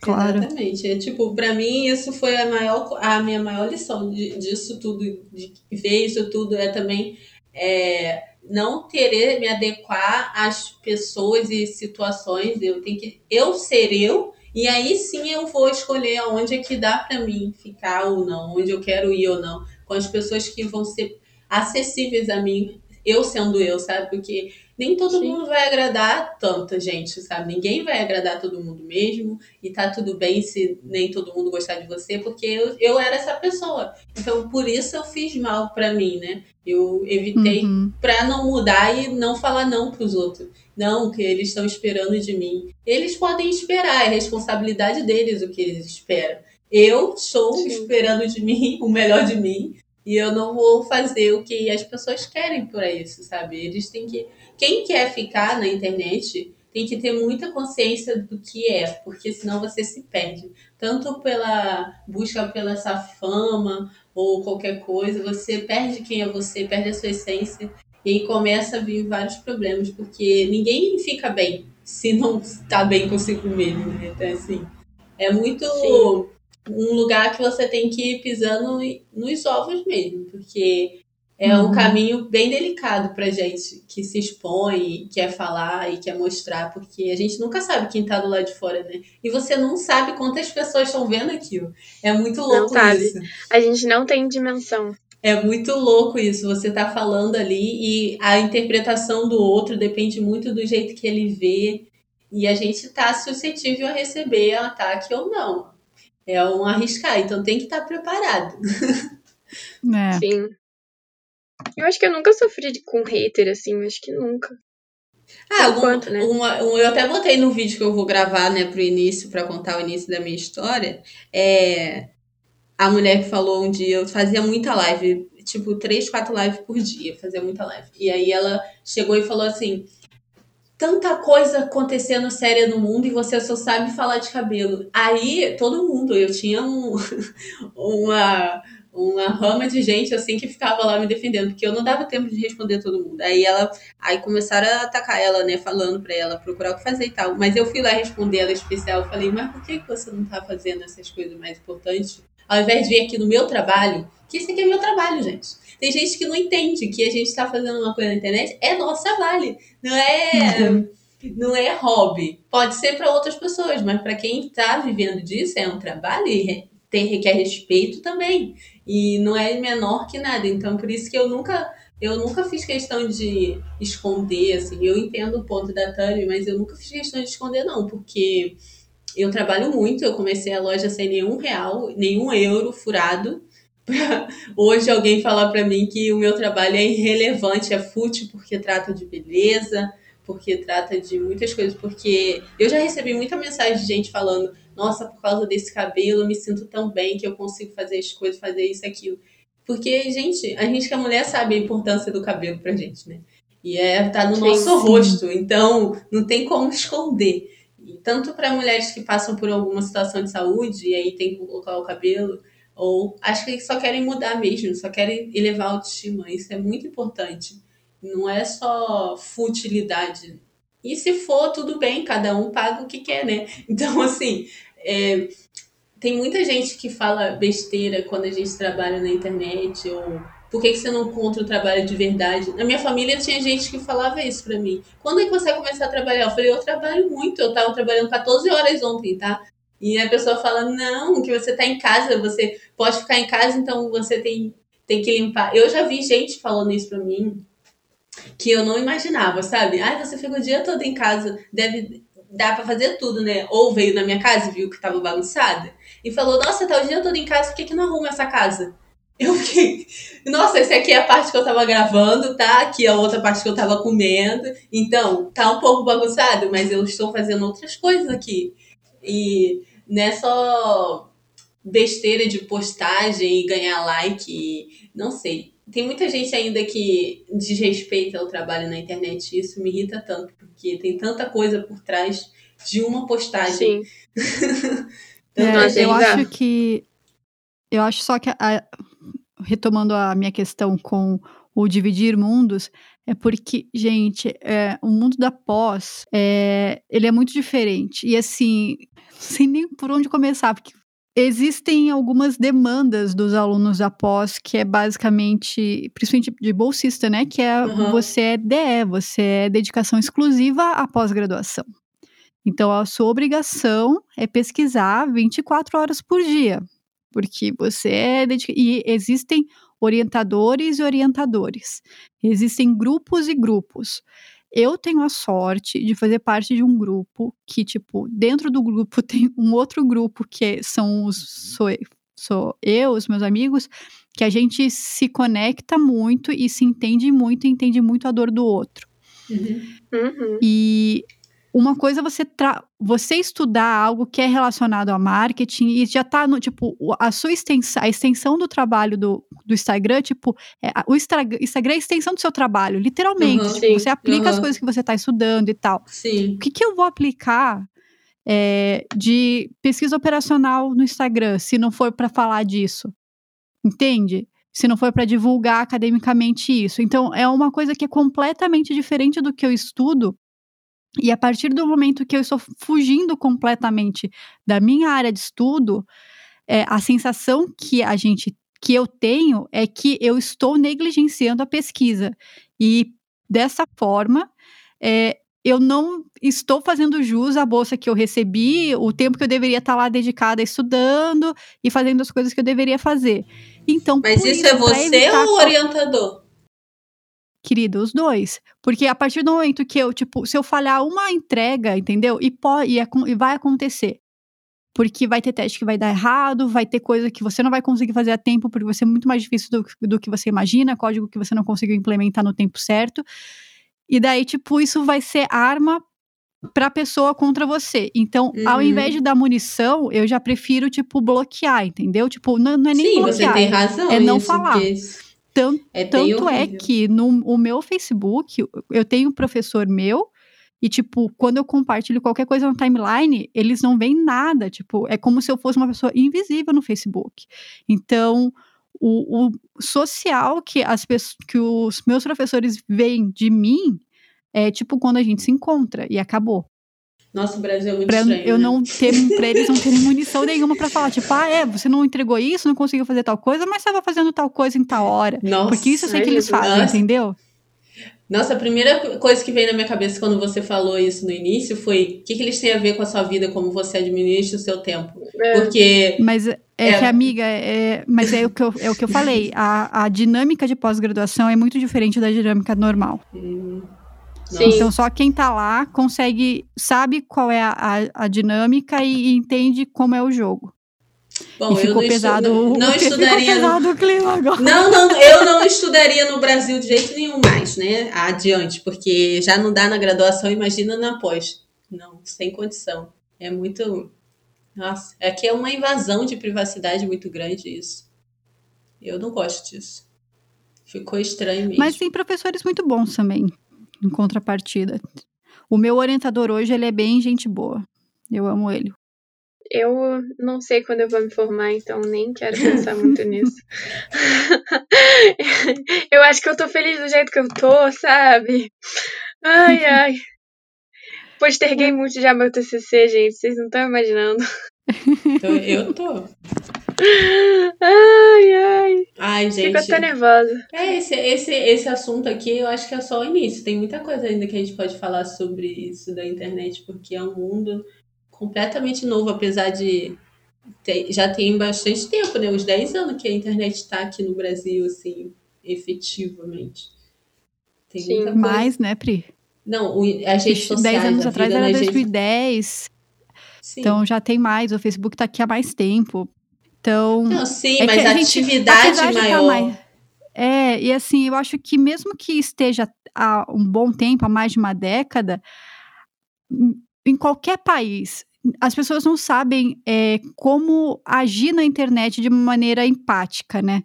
Claro. Exatamente. É, tipo, para mim, isso foi a, maior, a minha maior lição de, disso tudo, de ver isso tudo, é também. É, não querer me adequar às pessoas e situações. Eu tenho que eu ser eu e aí sim eu vou escolher aonde é que dá para mim ficar ou não, onde eu quero ir ou não, com as pessoas que vão ser acessíveis a mim, eu sendo eu, sabe? Porque nem todo Sim. mundo vai agradar tanta gente, sabe? Ninguém vai agradar todo mundo mesmo. E tá tudo bem se nem todo mundo gostar de você, porque eu, eu era essa pessoa. Então, por isso eu fiz mal para mim, né? Eu evitei uhum. pra não mudar e não falar não pros outros. Não, que eles estão esperando de mim. Eles podem esperar, é responsabilidade deles o que eles esperam. Eu estou Sim. esperando de mim o melhor de mim e eu não vou fazer o que as pessoas querem por isso, sabe? Eles têm que. Quem quer ficar na internet tem que ter muita consciência do que é, porque senão você se perde. Tanto pela busca pela essa fama ou qualquer coisa, você perde quem é você, perde a sua essência. E aí começa a vir vários problemas, porque ninguém fica bem se não está bem consigo mesmo, né? Então, assim, é muito. Sim um lugar que você tem que ir pisando nos ovos mesmo, porque é uhum. um caminho bem delicado pra gente que se expõe, quer falar e quer mostrar, porque a gente nunca sabe quem tá do lado de fora, né? E você não sabe quantas pessoas estão vendo aquilo. É muito louco não sabe. isso. A gente não tem dimensão. É muito louco isso. Você tá falando ali e a interpretação do outro depende muito do jeito que ele vê. E a gente tá suscetível a receber ataque ou não. É um arriscar, então tem que estar tá preparado. É. Sim. Eu acho que eu nunca sofri com hater, assim, acho que nunca. Ah, algum, né? uma, um, eu até botei no vídeo que eu vou gravar, né, pro início, para contar o início da minha história. É, a mulher que falou um dia, eu fazia muita live, tipo, três, quatro lives por dia, fazia muita live. E aí ela chegou e falou assim: tanta coisa acontecendo séria no mundo e você só sabe falar de cabelo. Aí, todo mundo, eu tinha um, uma uma rama de gente assim que ficava lá me defendendo, porque eu não dava tempo de responder todo mundo. Aí ela, aí começaram a atacar ela, né, falando para ela procurar o que fazer e tal. Mas eu fui lá responder ela especial, falei: "Mas por que você não tá fazendo essas coisas mais importantes? Ao invés de vir aqui no meu trabalho, que esse aqui é meu trabalho, gente. Tem gente que não entende que a gente está fazendo uma coisa na internet, é nosso trabalho, não é uhum. não é hobby. Pode ser para outras pessoas, mas para quem está vivendo disso é um trabalho e tem, requer respeito também. E não é menor que nada. Então, por isso que eu nunca eu nunca fiz questão de esconder, assim. Eu entendo o ponto da Tami, mas eu nunca fiz questão de esconder, não, porque eu trabalho muito. Eu comecei a loja sem nenhum real, nenhum euro furado. Hoje alguém falar para mim que o meu trabalho é irrelevante, é fútil porque trata de beleza, porque trata de muitas coisas. Porque eu já recebi muita mensagem de gente falando: nossa, por causa desse cabelo eu me sinto tão bem que eu consigo fazer as coisas, fazer isso, aquilo. Porque, gente, a gente que é mulher sabe a importância do cabelo pra gente, né? E é, tá no nosso sim. rosto, então não tem como esconder. E tanto para mulheres que passam por alguma situação de saúde e aí tem que colocar o cabelo, ou acho que só querem mudar mesmo, só querem elevar a autoestima. Isso é muito importante. Não é só futilidade. E se for, tudo bem, cada um paga o que quer, né? Então, assim, é, tem muita gente que fala besteira quando a gente trabalha na internet, ou por que, que você não encontra o trabalho de verdade? Na minha família tinha gente que falava isso pra mim. Quando é que você vai começar a trabalhar? Eu falei, eu trabalho muito, eu tava trabalhando 14 horas ontem, tá? E a pessoa fala, não, que você tá em casa, você pode ficar em casa, então você tem, tem que limpar. Eu já vi gente falando isso pra mim, que eu não imaginava, sabe? Ai, você fica o dia todo em casa, deve dá para fazer tudo, né? Ou veio na minha casa e viu que tava bagunçada e falou: Nossa, tá o dia todo em casa, por que, que não arruma essa casa? Eu fiquei, nossa, essa aqui é a parte que eu tava gravando, tá? Aqui é a outra parte que eu tava comendo. Então, tá um pouco bagunçado, mas eu estou fazendo outras coisas aqui. E não é só besteira de postagem e ganhar like, não sei tem muita gente ainda que desrespeita o trabalho na internet e isso me irrita tanto, porque tem tanta coisa por trás de uma postagem. Sim. é, eu acho que. Eu acho só que, a, retomando a minha questão com o dividir mundos, é porque, gente, é, o mundo da pós, é, ele é muito diferente. E assim, sem nem por onde começar, porque Existem algumas demandas dos alunos da pós, que é basicamente, principalmente de bolsista, né? Que é uhum. você é DE, você é dedicação exclusiva à pós-graduação. Então, a sua obrigação é pesquisar 24 horas por dia, porque você é dedicado. E existem orientadores e orientadores, existem grupos e grupos. Eu tenho a sorte de fazer parte de um grupo que, tipo, dentro do grupo tem um outro grupo que são os. Sou, sou eu, os meus amigos, que a gente se conecta muito e se entende muito e entende muito a dor do outro. Uhum. Uhum. E uma coisa é você, você estudar algo que é relacionado a marketing e já tá no, tipo, a sua extensão, a extensão do trabalho do, do Instagram, tipo, é, o Instagram é a extensão do seu trabalho, literalmente. Uhum, tipo, você aplica uhum. as coisas que você está estudando e tal. Sim. O que, que eu vou aplicar é, de pesquisa operacional no Instagram, se não for para falar disso? Entende? Se não for para divulgar academicamente isso. Então, é uma coisa que é completamente diferente do que eu estudo e a partir do momento que eu estou fugindo completamente da minha área de estudo, é, a sensação que a gente que eu tenho é que eu estou negligenciando a pesquisa. E dessa forma, é, eu não estou fazendo jus à bolsa que eu recebi, o tempo que eu deveria estar lá dedicada estudando e fazendo as coisas que eu deveria fazer. Então, Mas isso, isso, é você ou o orientador? Querido, os dois. Porque a partir do momento que eu, tipo, se eu falhar uma entrega, entendeu? E, pode, e, é, e vai acontecer. Porque vai ter teste que vai dar errado, vai ter coisa que você não vai conseguir fazer a tempo, porque vai ser muito mais difícil do, do que você imagina, código que você não conseguiu implementar no tempo certo. E daí, tipo, isso vai ser arma pra pessoa contra você. Então, uhum. ao invés de dar munição, eu já prefiro, tipo, bloquear, entendeu? Tipo, não, não é nem Sim, bloquear. Você tem razão. É não isso, falar. Tanto é, tanto é que no o meu Facebook, eu tenho um professor meu, e, tipo, quando eu compartilho qualquer coisa na timeline, eles não veem nada. Tipo, é como se eu fosse uma pessoa invisível no Facebook. Então, o, o social que, as que os meus professores veem de mim é tipo quando a gente se encontra e acabou. Nossa, o Brasil é muito pra estranho, eu né? não ter, pra eles não terem munição nenhuma para falar, tipo, ah, é, você não entregou isso, não conseguiu fazer tal coisa, mas estava fazendo tal coisa em tal hora. Nossa, Porque isso eu sei que eles fazem, nossa. entendeu? Nossa, a primeira coisa que veio na minha cabeça quando você falou isso no início foi o que, que eles têm a ver com a sua vida, como você administra o seu tempo. É. Porque. Mas é, é, que, amiga, é, mas é o que eu, é o que eu falei. A, a dinâmica de pós-graduação é muito diferente da dinâmica normal. Hum. Então, só quem tá lá consegue, sabe qual é a, a, a dinâmica e, e, entende como é o jogo. Bom, e ficou eu não pesado, estudo, não estudaria pesado no... o clima agora. Não, não, eu não estudaria no Brasil de jeito nenhum mais, né? Adiante, porque já não dá na graduação, imagina na pós. Não, sem condição. É muito. Nossa, aqui é uma invasão de privacidade muito grande isso. Eu não gosto disso. Ficou estranho mesmo. Mas tem professores muito bons também em contrapartida. O meu orientador hoje, ele é bem gente boa. Eu amo ele. Eu não sei quando eu vou me formar, então nem quero pensar muito nisso. eu acho que eu tô feliz do jeito que eu tô, sabe? Ai, ai. Posterguei muito já meu TCC, gente. Vocês não estão imaginando. Eu tô. Ai, gente. Fico até nervosa. É, esse, esse, esse assunto aqui eu acho que é só o início. Tem muita coisa ainda que a gente pode falar sobre isso da internet, porque é um mundo completamente novo, apesar de ter, já tem bastante tempo, né? Uns 10 anos que a internet está aqui no Brasil, assim, efetivamente. Tem Sim, muita coisa. mais, né, Pri? Não, as redes sociais. 10 anos atrás era 2010. Sim. Então já tem mais, o Facebook está aqui há mais tempo. Então. Não, sim, é mas a, a gente, atividade tá maior. Mais, é, e assim, eu acho que mesmo que esteja há um bom tempo, há mais de uma década, em qualquer país, as pessoas não sabem é, como agir na internet de maneira empática, né?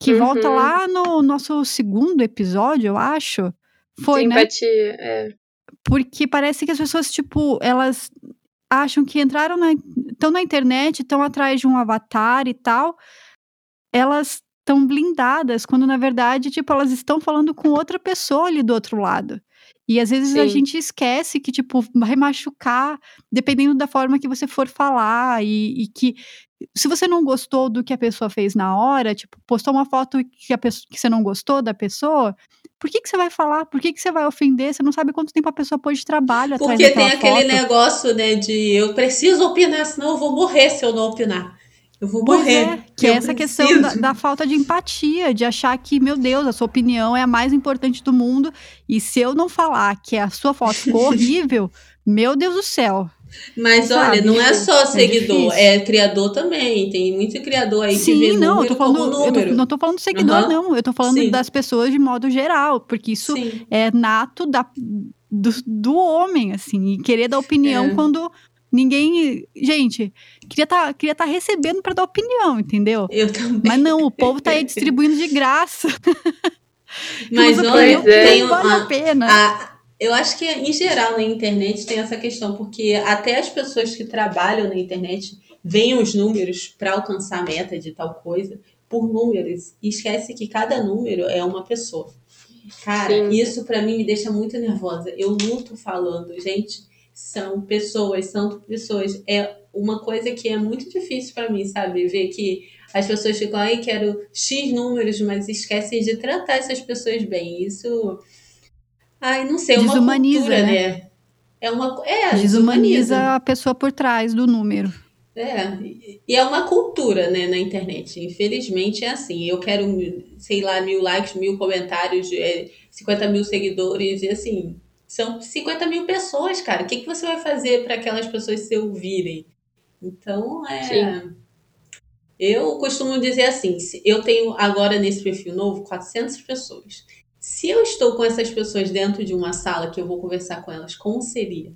Que uhum. volta lá no nosso segundo episódio, eu acho. Foi, né? Empatia, é. Porque parece que as pessoas, tipo, elas acham que entraram na, estão na internet, estão atrás de um avatar e tal, elas estão blindadas, quando na verdade, tipo, elas estão falando com outra pessoa ali do outro lado. E às vezes Sim. a gente esquece que, tipo, vai machucar, dependendo da forma que você for falar, e, e, que se você não gostou do que a pessoa fez na hora, tipo, postou uma foto que, a pessoa, que você não gostou da pessoa, por que, que você vai falar? Por que, que você vai ofender? Você não sabe quanto tempo a pessoa pôs de trabalho Porque tem aquele foto. negócio, né, de eu preciso opinar, senão eu vou morrer se eu não opinar. Eu vou pois morrer. É, que é essa preciso. questão da, da, falta de empatia, de achar que, meu Deus, a sua opinião é a mais importante do mundo. E se eu não falar que a sua foto ficou horrível, meu Deus do céu. Mas Sabe? olha, não é só é seguidor, é, é, criador também. Tem muito criador aí Sim, que vê não, eu tô falando. Eu tô, não tô falando do seguidor, uhum. não. Eu tô falando Sim. das pessoas de modo geral, porque isso Sim. é nato da, do, do homem, assim, e querer dar opinião é. quando ninguém. Gente, queria tá, queria tá recebendo para dar opinião, entendeu? Eu também. Mas não, o povo tá aí distribuindo de graça. Mas olha, tem vale a pena. A, eu acho que, em geral, na internet tem essa questão, porque até as pessoas que trabalham na internet veem os números para alcançar a meta de tal coisa por números e esquece que cada número é uma pessoa. Cara, Sim. isso para mim me deixa muito nervosa. Eu luto falando, gente, são pessoas, são pessoas. É uma coisa que é muito difícil para mim, sabe? Ver que as pessoas ficam aí, quero X números, mas esquecem de tratar essas pessoas bem. Isso. Ai, não sei, é uma Desumaniza, cultura, né? né? É uma. É, Desumaniza a pessoa por trás do número. É, e é uma cultura, né, na internet. Infelizmente é assim. Eu quero, sei lá, mil likes, mil comentários, é, 50 mil seguidores, e assim, são 50 mil pessoas, cara. O que, que você vai fazer para aquelas pessoas se ouvirem? Então, é. Sim. Eu costumo dizer assim: eu tenho agora nesse perfil novo 400 pessoas. Se eu estou com essas pessoas dentro de uma sala que eu vou conversar com elas, como seria?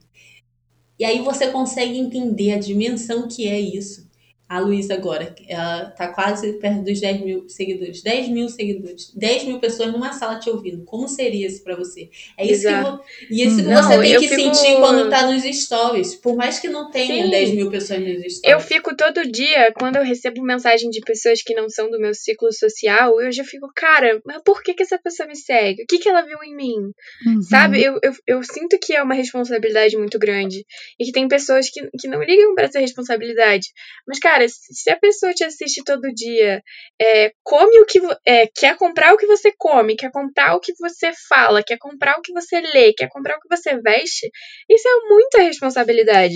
E aí você consegue entender a dimensão que é isso. A Luísa agora, ela tá quase perto dos 10 mil seguidores. 10 mil seguidores. 10 mil pessoas numa sala te ouvindo. Como seria isso pra você? É isso Exato. que, e isso que Não, você tem eu que fico- sentir quando tá nos stories. Por mais que não tenha Sim. 10 mil pessoas nos stories. Eu fico todo dia, quando eu recebo mensagem de pessoas que não são do meu ciclo social, eu já fico, cara, mas por que, que essa pessoa me segue? O que, que ela viu em mim? Uhum. Sabe? Eu, eu, eu sinto que é uma responsabilidade muito grande. E que tem pessoas que, que não ligam pra essa responsabilidade. Mas, cara, se se a pessoa te assiste todo dia, é, come o que. É, quer comprar o que você come, quer comprar o que você fala, quer comprar o que você lê, quer comprar o que você veste, isso é muita responsabilidade.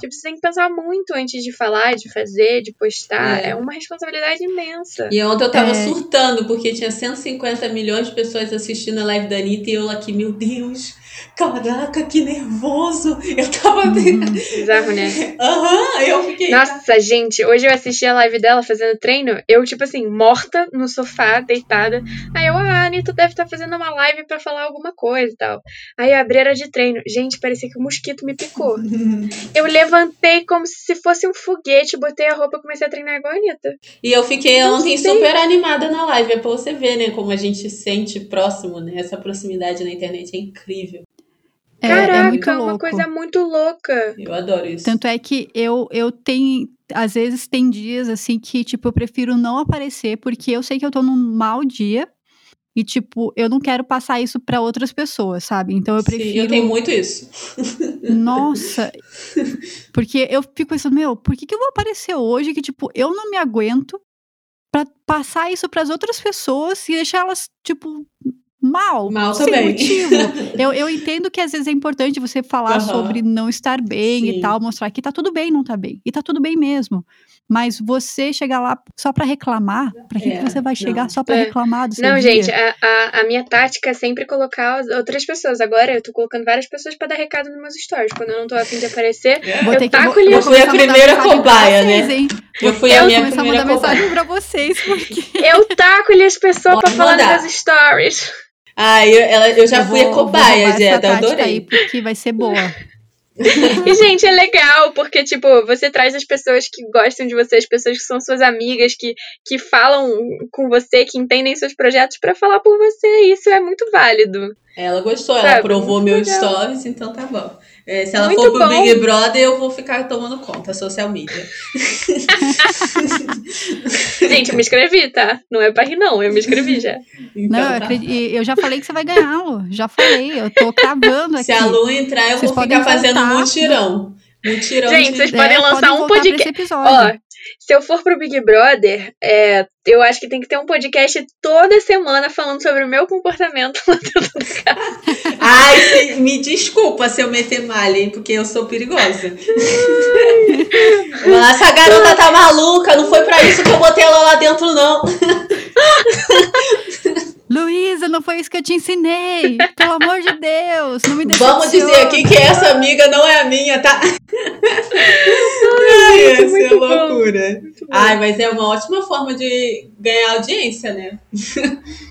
Tipo, você tem que pensar muito antes de falar, de fazer, de postar. É. É, uma responsabilidade imensa. E ontem eu tava É. surtando, porque tinha 150 milhões de pessoas assistindo a live da Anitta e eu aqui, meu Deus, caraca, que nervoso. Eu tava. Uhum. Bizarro, né? Aham, eu fiquei. Nossa, gente, hoje eu assisti a live dela fazendo treino, eu, tipo assim, morta no sofá, deitada. Aí eu, ah, a Anitta deve estar fazendo uma live pra falar alguma coisa e tal. Aí eu abri, era de treino. Gente, parecia que o mosquito me picou. Eu levantei como se fosse um foguete, botei a roupa e comecei a treinar igual a Anitta. E eu fiquei Não ontem sei. super animada na live. É pra você ver, né? Como a gente sente próximo, né? Essa proximidade na internet é incrível. É, Caraca, é muito uma louco. coisa muito louca. Eu adoro isso. Tanto é que eu, eu tenho. Às vezes tem dias assim que, tipo, eu prefiro não aparecer, porque eu sei que eu tô num mau dia. E, tipo, eu não quero passar isso pra outras pessoas, sabe? Então eu Sim, prefiro. eu tenho muito isso. Nossa! Porque eu fico pensando, meu, por que, que eu vou aparecer hoje que, tipo, eu não me aguento pra passar isso pras outras pessoas e deixar elas, tipo, mal? Mal sem também. motivo. Eu, eu entendo que às vezes é importante você falar Aham. sobre não estar bem Sim. e tal, mostrar que tá tudo bem não tá bem. E tá tudo bem mesmo. Mas você chegar lá só pra reclamar, pra que, É, que você vai chegar não. só pra É. reclamar do seu Não, dia? gente, a, a, a minha tática é sempre colocar as outras pessoas. Agora eu tô colocando várias pessoas pra dar recado nos meus stories. Quando eu não tô afim de aparecer, Vou eu ter que, taco vou, vou a- Eu fui a começar mandar primeira cobaia, vocês, né? hein? Eu fui Eu a Vou minha começar a mandar cobaia. mensagem pra vocês, porque eu taco-lhe as pessoas pra Pode falar nas stories. Ah, eu, ela, eu já eu fui vou, a cobaia, adorei. aí, porque vai ser boa. E, gente, é legal, porque, tipo, você traz as pessoas que gostam de você, as pessoas que são suas amigas, que, que falam com você, que entendem seus projetos pra falar por você. E isso é muito válido. Ela gostou, ela Sabe, aprovou muito meus legal. stories, então tá bom. É, se ela Muito for pro bom. Big Brother, eu vou ficar tomando conta, social media. Gente, eu me inscrevi, tá? Não é pra rir, não. Eu me inscrevi já. Então, Não, eu, tá. eu já falei que você vai ganhar, Lu. Já falei, eu tô cravando aqui. Se a Lu entrar, eu Vocês vou ficar fazendo voltar. mutirão. Mutirão Gente, vocês podem lançar um voltar pra podcast. Ó, se eu for pro Big Brother, é, eu acho que tem que ter um podcast toda semana falando sobre o meu comportamento lá dentro da casa. Ai, me desculpa se eu meter malha, hein, porque eu sou perigosa. Essa garota tá maluca, não foi pra isso que eu botei ela lá dentro, não. Luísa, não foi isso que eu te ensinei. Pelo amor de Deus, não me decepciona. Vamos dizer aqui que essa amiga não é a minha, tá? Ai, gente, essa é muito bom. loucura. Ai, mas é uma ótima forma de ganhar audiência, né?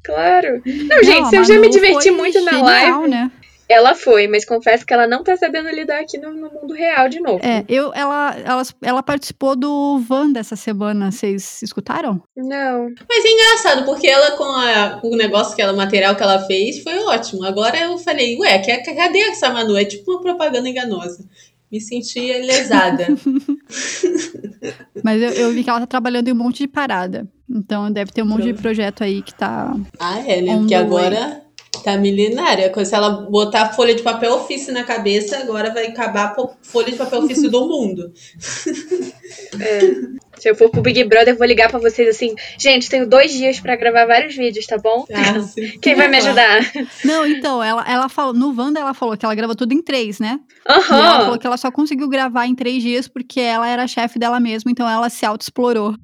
Claro. Não, gente, Não, eu já me diverti muito na live, Né? Ela foi, mas confesso que ela não tá sabendo lidar aqui no, no mundo real de novo. É, eu, ela, ela, ela participou do Van dessa semana, vocês escutaram? Não. Mas é engraçado, porque ela com a- o negócio que ela, o material que ela fez, foi ótimo. Agora eu falei, ué, que- cadê essa Manu? É tipo uma propaganda enganosa. Me senti lesada. Mas eu, eu vi que ela tá trabalhando em um monte de parada. Então deve ter um monte de Prova- projeto aí que tá. ah, é, né? Porque agora Tá milionária. Se ela botar folha de papel ofício na cabeça, agora vai acabar a folha de papel ofício do mundo. É. Se eu for pro Big Brother, eu vou ligar pra vocês assim, gente, tenho dois dias pra gravar vários vídeos, tá bom? Ah, Quem vai me ajudar? Não, então, ela, ela falou, no Wanda ela falou que ela grava tudo em três, né? Aham. Uhum. ela falou que ela só conseguiu gravar em três dias porque ela era chefe dela mesma, então ela se auto-explorou.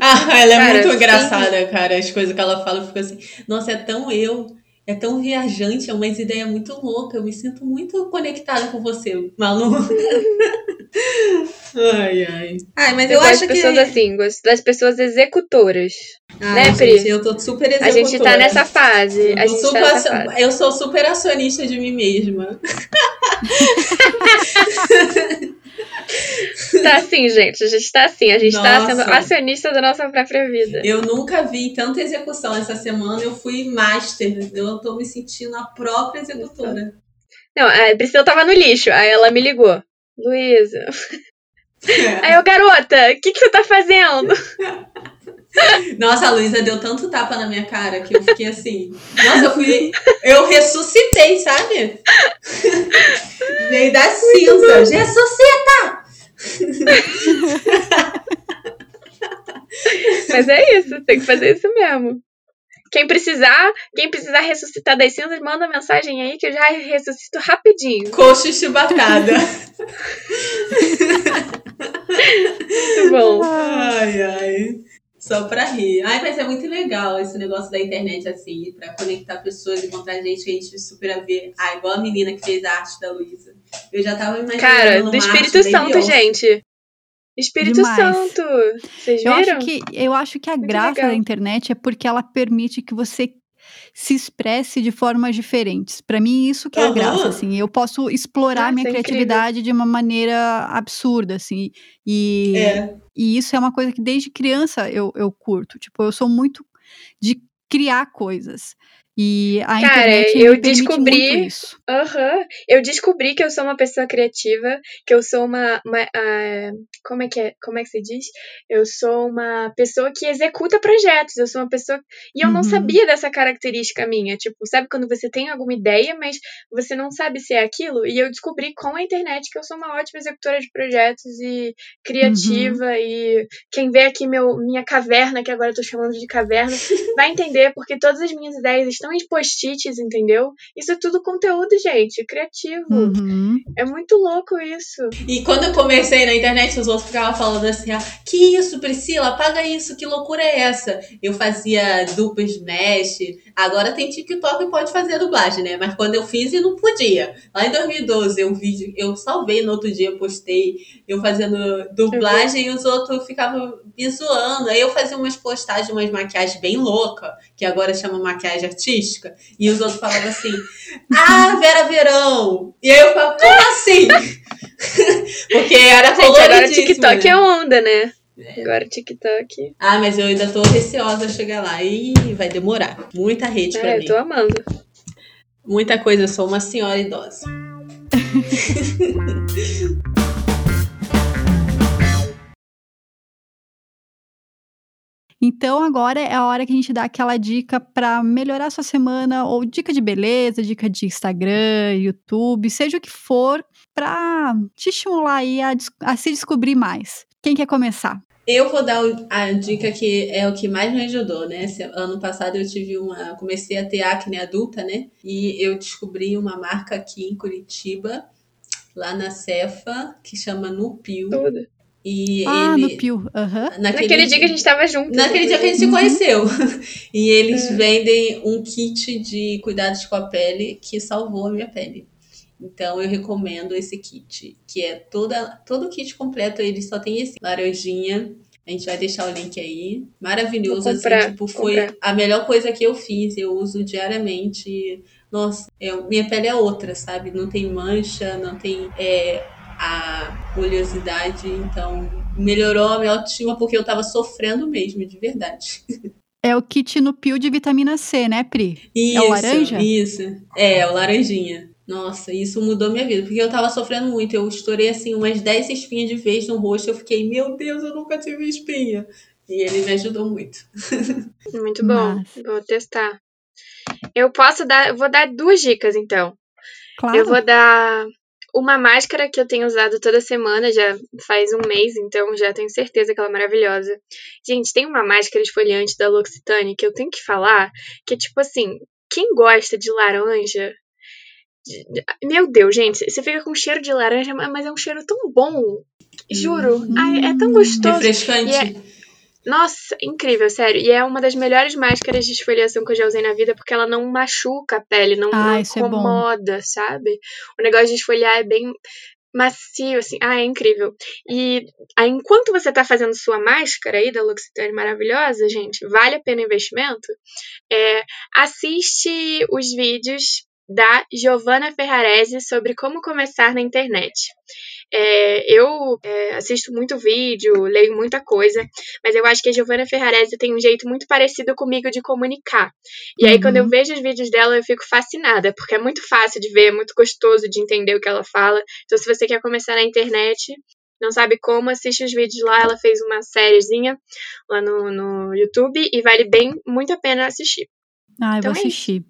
Ah, ela é cara, muito engraçada, sim. cara. As coisas que ela fala, eu fico assim, nossa, é tão eu é tão viajante, é uma ideia muito louca. Eu me sinto muito conectada com você, Malu. ai, ai. Ai, mas eu, eu acho que. pessoas assim, gosto das pessoas executoras. Ah, né, Pri? Gente, eu tô super executora. A gente tá nessa fase. A gente super, tá nessa fase. Eu sou super acionista de mim mesma. tá assim, gente. A gente tá assim. A gente nossa. tá sendo acionista da nossa própria vida. Eu nunca vi tanta execução essa semana. Eu fui master. Eu tô me sentindo a própria executora. Não, a Priscila tava no lixo. Aí ela me ligou. Luísa. É. Aí eu, garota, o que, que você tá fazendo? Nossa, a Luísa deu tanto tapa na minha cara que eu fiquei assim. Nossa, eu fui. Eu ressuscitei, sabe? Veio da cinza. Ressuscita! Mas é isso, tem que fazer isso mesmo. Quem precisar, quem precisar ressuscitar das cinzas, manda mensagem aí que eu já ressuscito rapidinho. Coxa chubatada. Muito bom. Ai, ai. Só pra rir. Ai, mas é muito legal esse negócio da internet, assim, pra conectar pessoas, encontrar gente que a gente super a ver. Ah, igual a menina que fez a arte da Luísa. Eu já tava imaginando. Cara, do Espírito Santo, gente. Espírito Demais. Santo. Vocês viram? Eu acho que, eu acho que a muito graça legal. da internet é porque ela permite que você se expresse de formas diferentes. Para mim, isso que é uhum. a graça, assim. Eu posso explorar minha é criatividade incrível. de uma maneira absurda, assim. E, é. e isso é uma coisa que desde criança eu, eu curto. Tipo, eu sou muito de criar coisas. E a Cara, internet eu descobri. Aham. Eu descobri que eu sou uma pessoa criativa, que eu sou uma. uma uh, como é que é? Como é que se diz? Eu sou uma pessoa que executa projetos. Eu sou uma pessoa. E eu uhum. não sabia dessa característica minha. Tipo, sabe quando você tem alguma ideia, mas você não sabe se é aquilo? E eu descobri com a internet que eu sou uma ótima executora de projetos e criativa. Uhum. E quem vê aqui meu, minha caverna, que agora eu tô chamando de caverna, vai entender, porque todas as minhas ideias estão em post-its, entendeu? Isso é tudo conteúdo, gente, criativo. Uhum. É muito louco isso. E quando eu comecei na internet, os outros ficavam falando assim: ah, que isso, Priscila, apaga isso, que loucura é essa? Eu fazia duplas de mesh, agora tem TikTok e pode fazer dublagem, né? Mas quando eu fiz, e não podia. Lá em 2012, eu, vi, eu salvei no outro dia, postei, eu fazendo dublagem uhum. e os outros ficavam me zoando. Aí eu fazia umas postagens, umas maquiagens bem louca, que agora chama maquiagem artística. E os outros falavam assim: Ah, Vera Verão! E aí eu falava, como assim? Porque era Gente, agora TikTok né? é onda, né? É. Agora TikTok. Ah, mas eu ainda tô receosa a chegar lá. E vai demorar. Muita rede é, pra mim. Eu tô amando. Muita coisa, eu sou uma senhora idosa. Então agora é a hora que a gente dá aquela dica para melhorar a sua semana, ou dica de beleza, dica de Instagram, YouTube, seja o que for, para te estimular aí a, a se descobrir mais. Quem quer começar? Eu vou dar a dica que é o que mais me ajudou, né? Esse ano passado eu tive uma. Comecei a ter acne adulta, né? E eu descobri uma marca aqui em Curitiba, lá na Cefa, que chama Nupil. Tudo. E ah, ele, no Pio. Uhum. Naquele, naquele dia que a gente tava junto. Naquele dia que a gente se conheceu. e eles uhum. vendem um kit de cuidados com a pele que salvou a minha pele. Então eu recomendo esse kit, que é toda, todo o kit completo, ele só tem esse laranjinha. A gente vai deixar o link aí. Maravilhoso, assim, comprar, assim, tipo, foi comprar. a melhor coisa que eu fiz. Eu uso diariamente. Nossa, é, minha pele é outra, sabe? Não tem mancha, não tem é, a oleosidade, então melhorou a minha autoestima porque eu tava sofrendo mesmo, de verdade. É o kit no pio de vitamina C, né, Pri? Isso, é o laranja? Isso, é, é o laranjinha. Nossa, isso mudou minha vida, porque eu tava sofrendo muito. Eu estourei assim umas 10 espinhas de vez no rosto. Eu fiquei, meu Deus, eu nunca tive espinha. E ele me ajudou muito. Muito bom. Vou testar. Eu posso dar, eu vou dar duas dicas então. Claro. Eu vou dar uma máscara que eu tenho usado toda semana, já faz um mês, então já tenho certeza que ela é maravilhosa. Gente, tem uma máscara esfoliante da L'Occitane que eu tenho que falar, que é tipo assim, quem gosta de laranja, meu Deus, gente, você fica com cheiro de laranja, mas é um cheiro tão bom. Juro. Hum. Ai, é tão gostoso. Refrescante. É- Nossa, incrível, sério. E é uma das melhores máscaras de esfoliação que eu já usei na vida, porque ela não machuca a pele, não, Ah, não é incomoda, sabe? O negócio de esfoliar é bem macio, assim. Ah, é incrível. E aí, enquanto você tá fazendo sua máscara aí da L'Occitane maravilhosa, gente, vale a pena o investimento. É, assiste os vídeos da Giovanna Ferrarese sobre como começar na internet. É, eu é, assisto muito vídeo, leio muita coisa, mas eu acho que a Giovanna Ferrarese tem um jeito muito parecido comigo de comunicar. E aí, Uhum. quando eu vejo os vídeos dela, eu fico fascinada, porque é muito fácil de ver, é muito gostoso de entender o que ela fala. Então, se você quer começar na internet, não sabe como, assiste os vídeos lá. Ela fez uma sériezinha lá no, no YouTube e vale bem muito a pena assistir. Ah, eu Então vou é assistir.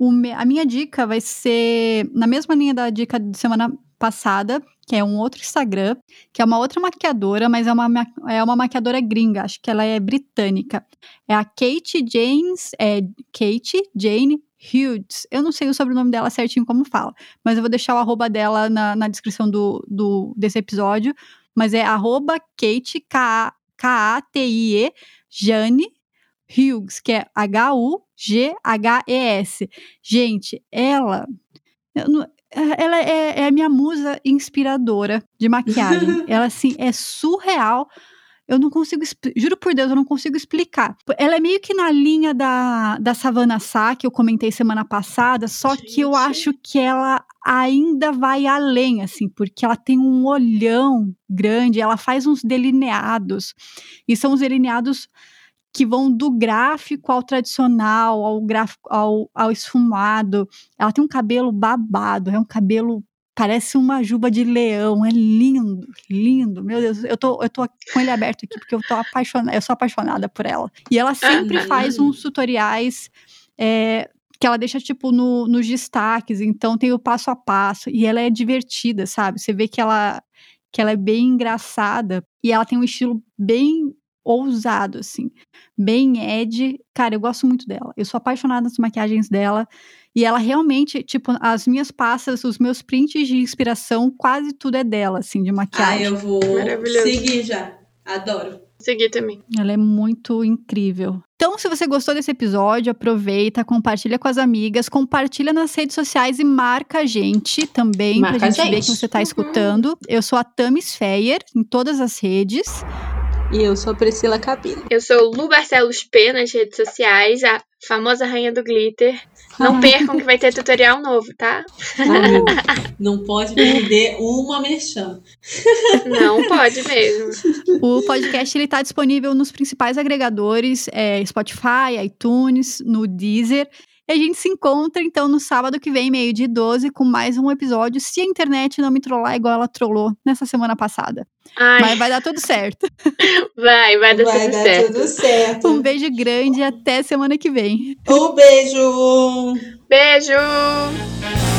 Me- a minha dica vai ser na mesma linha da dica de semana passada, que é um outro Instagram, que é uma outra maquiadora, mas é uma, ma- é uma maquiadora gringa, acho que ela é britânica. É a Kate James, é Kate Jane Hughes. Eu não sei o sobrenome dela certinho como fala, mas eu vou deixar o arroba dela na, na descrição do, do, desse episódio. Mas é arroba Kate, K-A-T-I-E, Jane Hughes, que é H-U-G-H-E-S. Gente, ela. eu ela é, é a minha musa inspiradora de maquiagem. ela, assim, é surreal. Eu não consigo, juro por Deus, eu não consigo explicar. Ela é meio que na linha da, da Savannah Sá, que eu comentei semana passada, só que eu Gente. acho que ela ainda vai além, assim, porque ela tem um olhão grande, ela faz uns delineados, e são os delineados que vão do gráfico ao tradicional, ao gráfico ao, ao esfumado. Ela tem um cabelo babado, é um cabelo parece uma juba de leão, é lindo, lindo. Meu Deus, eu tô eu tô com ele aberto aqui porque eu tô apaixonada, eu sou apaixonada por ela. E ela sempre faz uns tutoriais é, que ela deixa, tipo, no, nos destaques, então tem o passo a passo, e ela é divertida, sabe? Você vê que ela, que ela é bem engraçada, e ela tem um estilo bem ousado, assim, bem Ed. Cara, eu gosto muito dela. Eu sou apaixonada nas maquiagens dela. E ela realmente, tipo, as minhas pastas, os meus prints de inspiração, quase tudo é dela, assim, de Ah, maquiagem. eu vou Maravilhoso. seguir já. Adoro. Seguir também. Ela é muito incrível. Então, se você gostou desse episódio, aproveita, compartilha com as amigas, compartilha nas redes sociais e marca a gente também, Marca pra a gente ver gente. que você tá Uhum. escutando. Eu sou a Tamis Feyer, em todas as redes. E eu sou a Priscila Cabelo. Eu sou Lu Barcelos P nas redes sociais, a famosa rainha do glitter. Não percam que vai ter tutorial novo, tá? Não pode perder uma merchan. Não pode mesmo. O podcast ele tá disponível nos principais agregadores, é, Spotify, iTunes, no Deezer. E a gente se encontra, então, no sábado que vem, meio de 12, com mais um episódio, se a internet não me trollar igual ela trollou nessa semana passada. Ai, Mas vai dar tudo certo. vai, vai dar Vai tudo dar certo. tudo certo. Um beijo grande e até semana que vem. Um beijo. Beijo!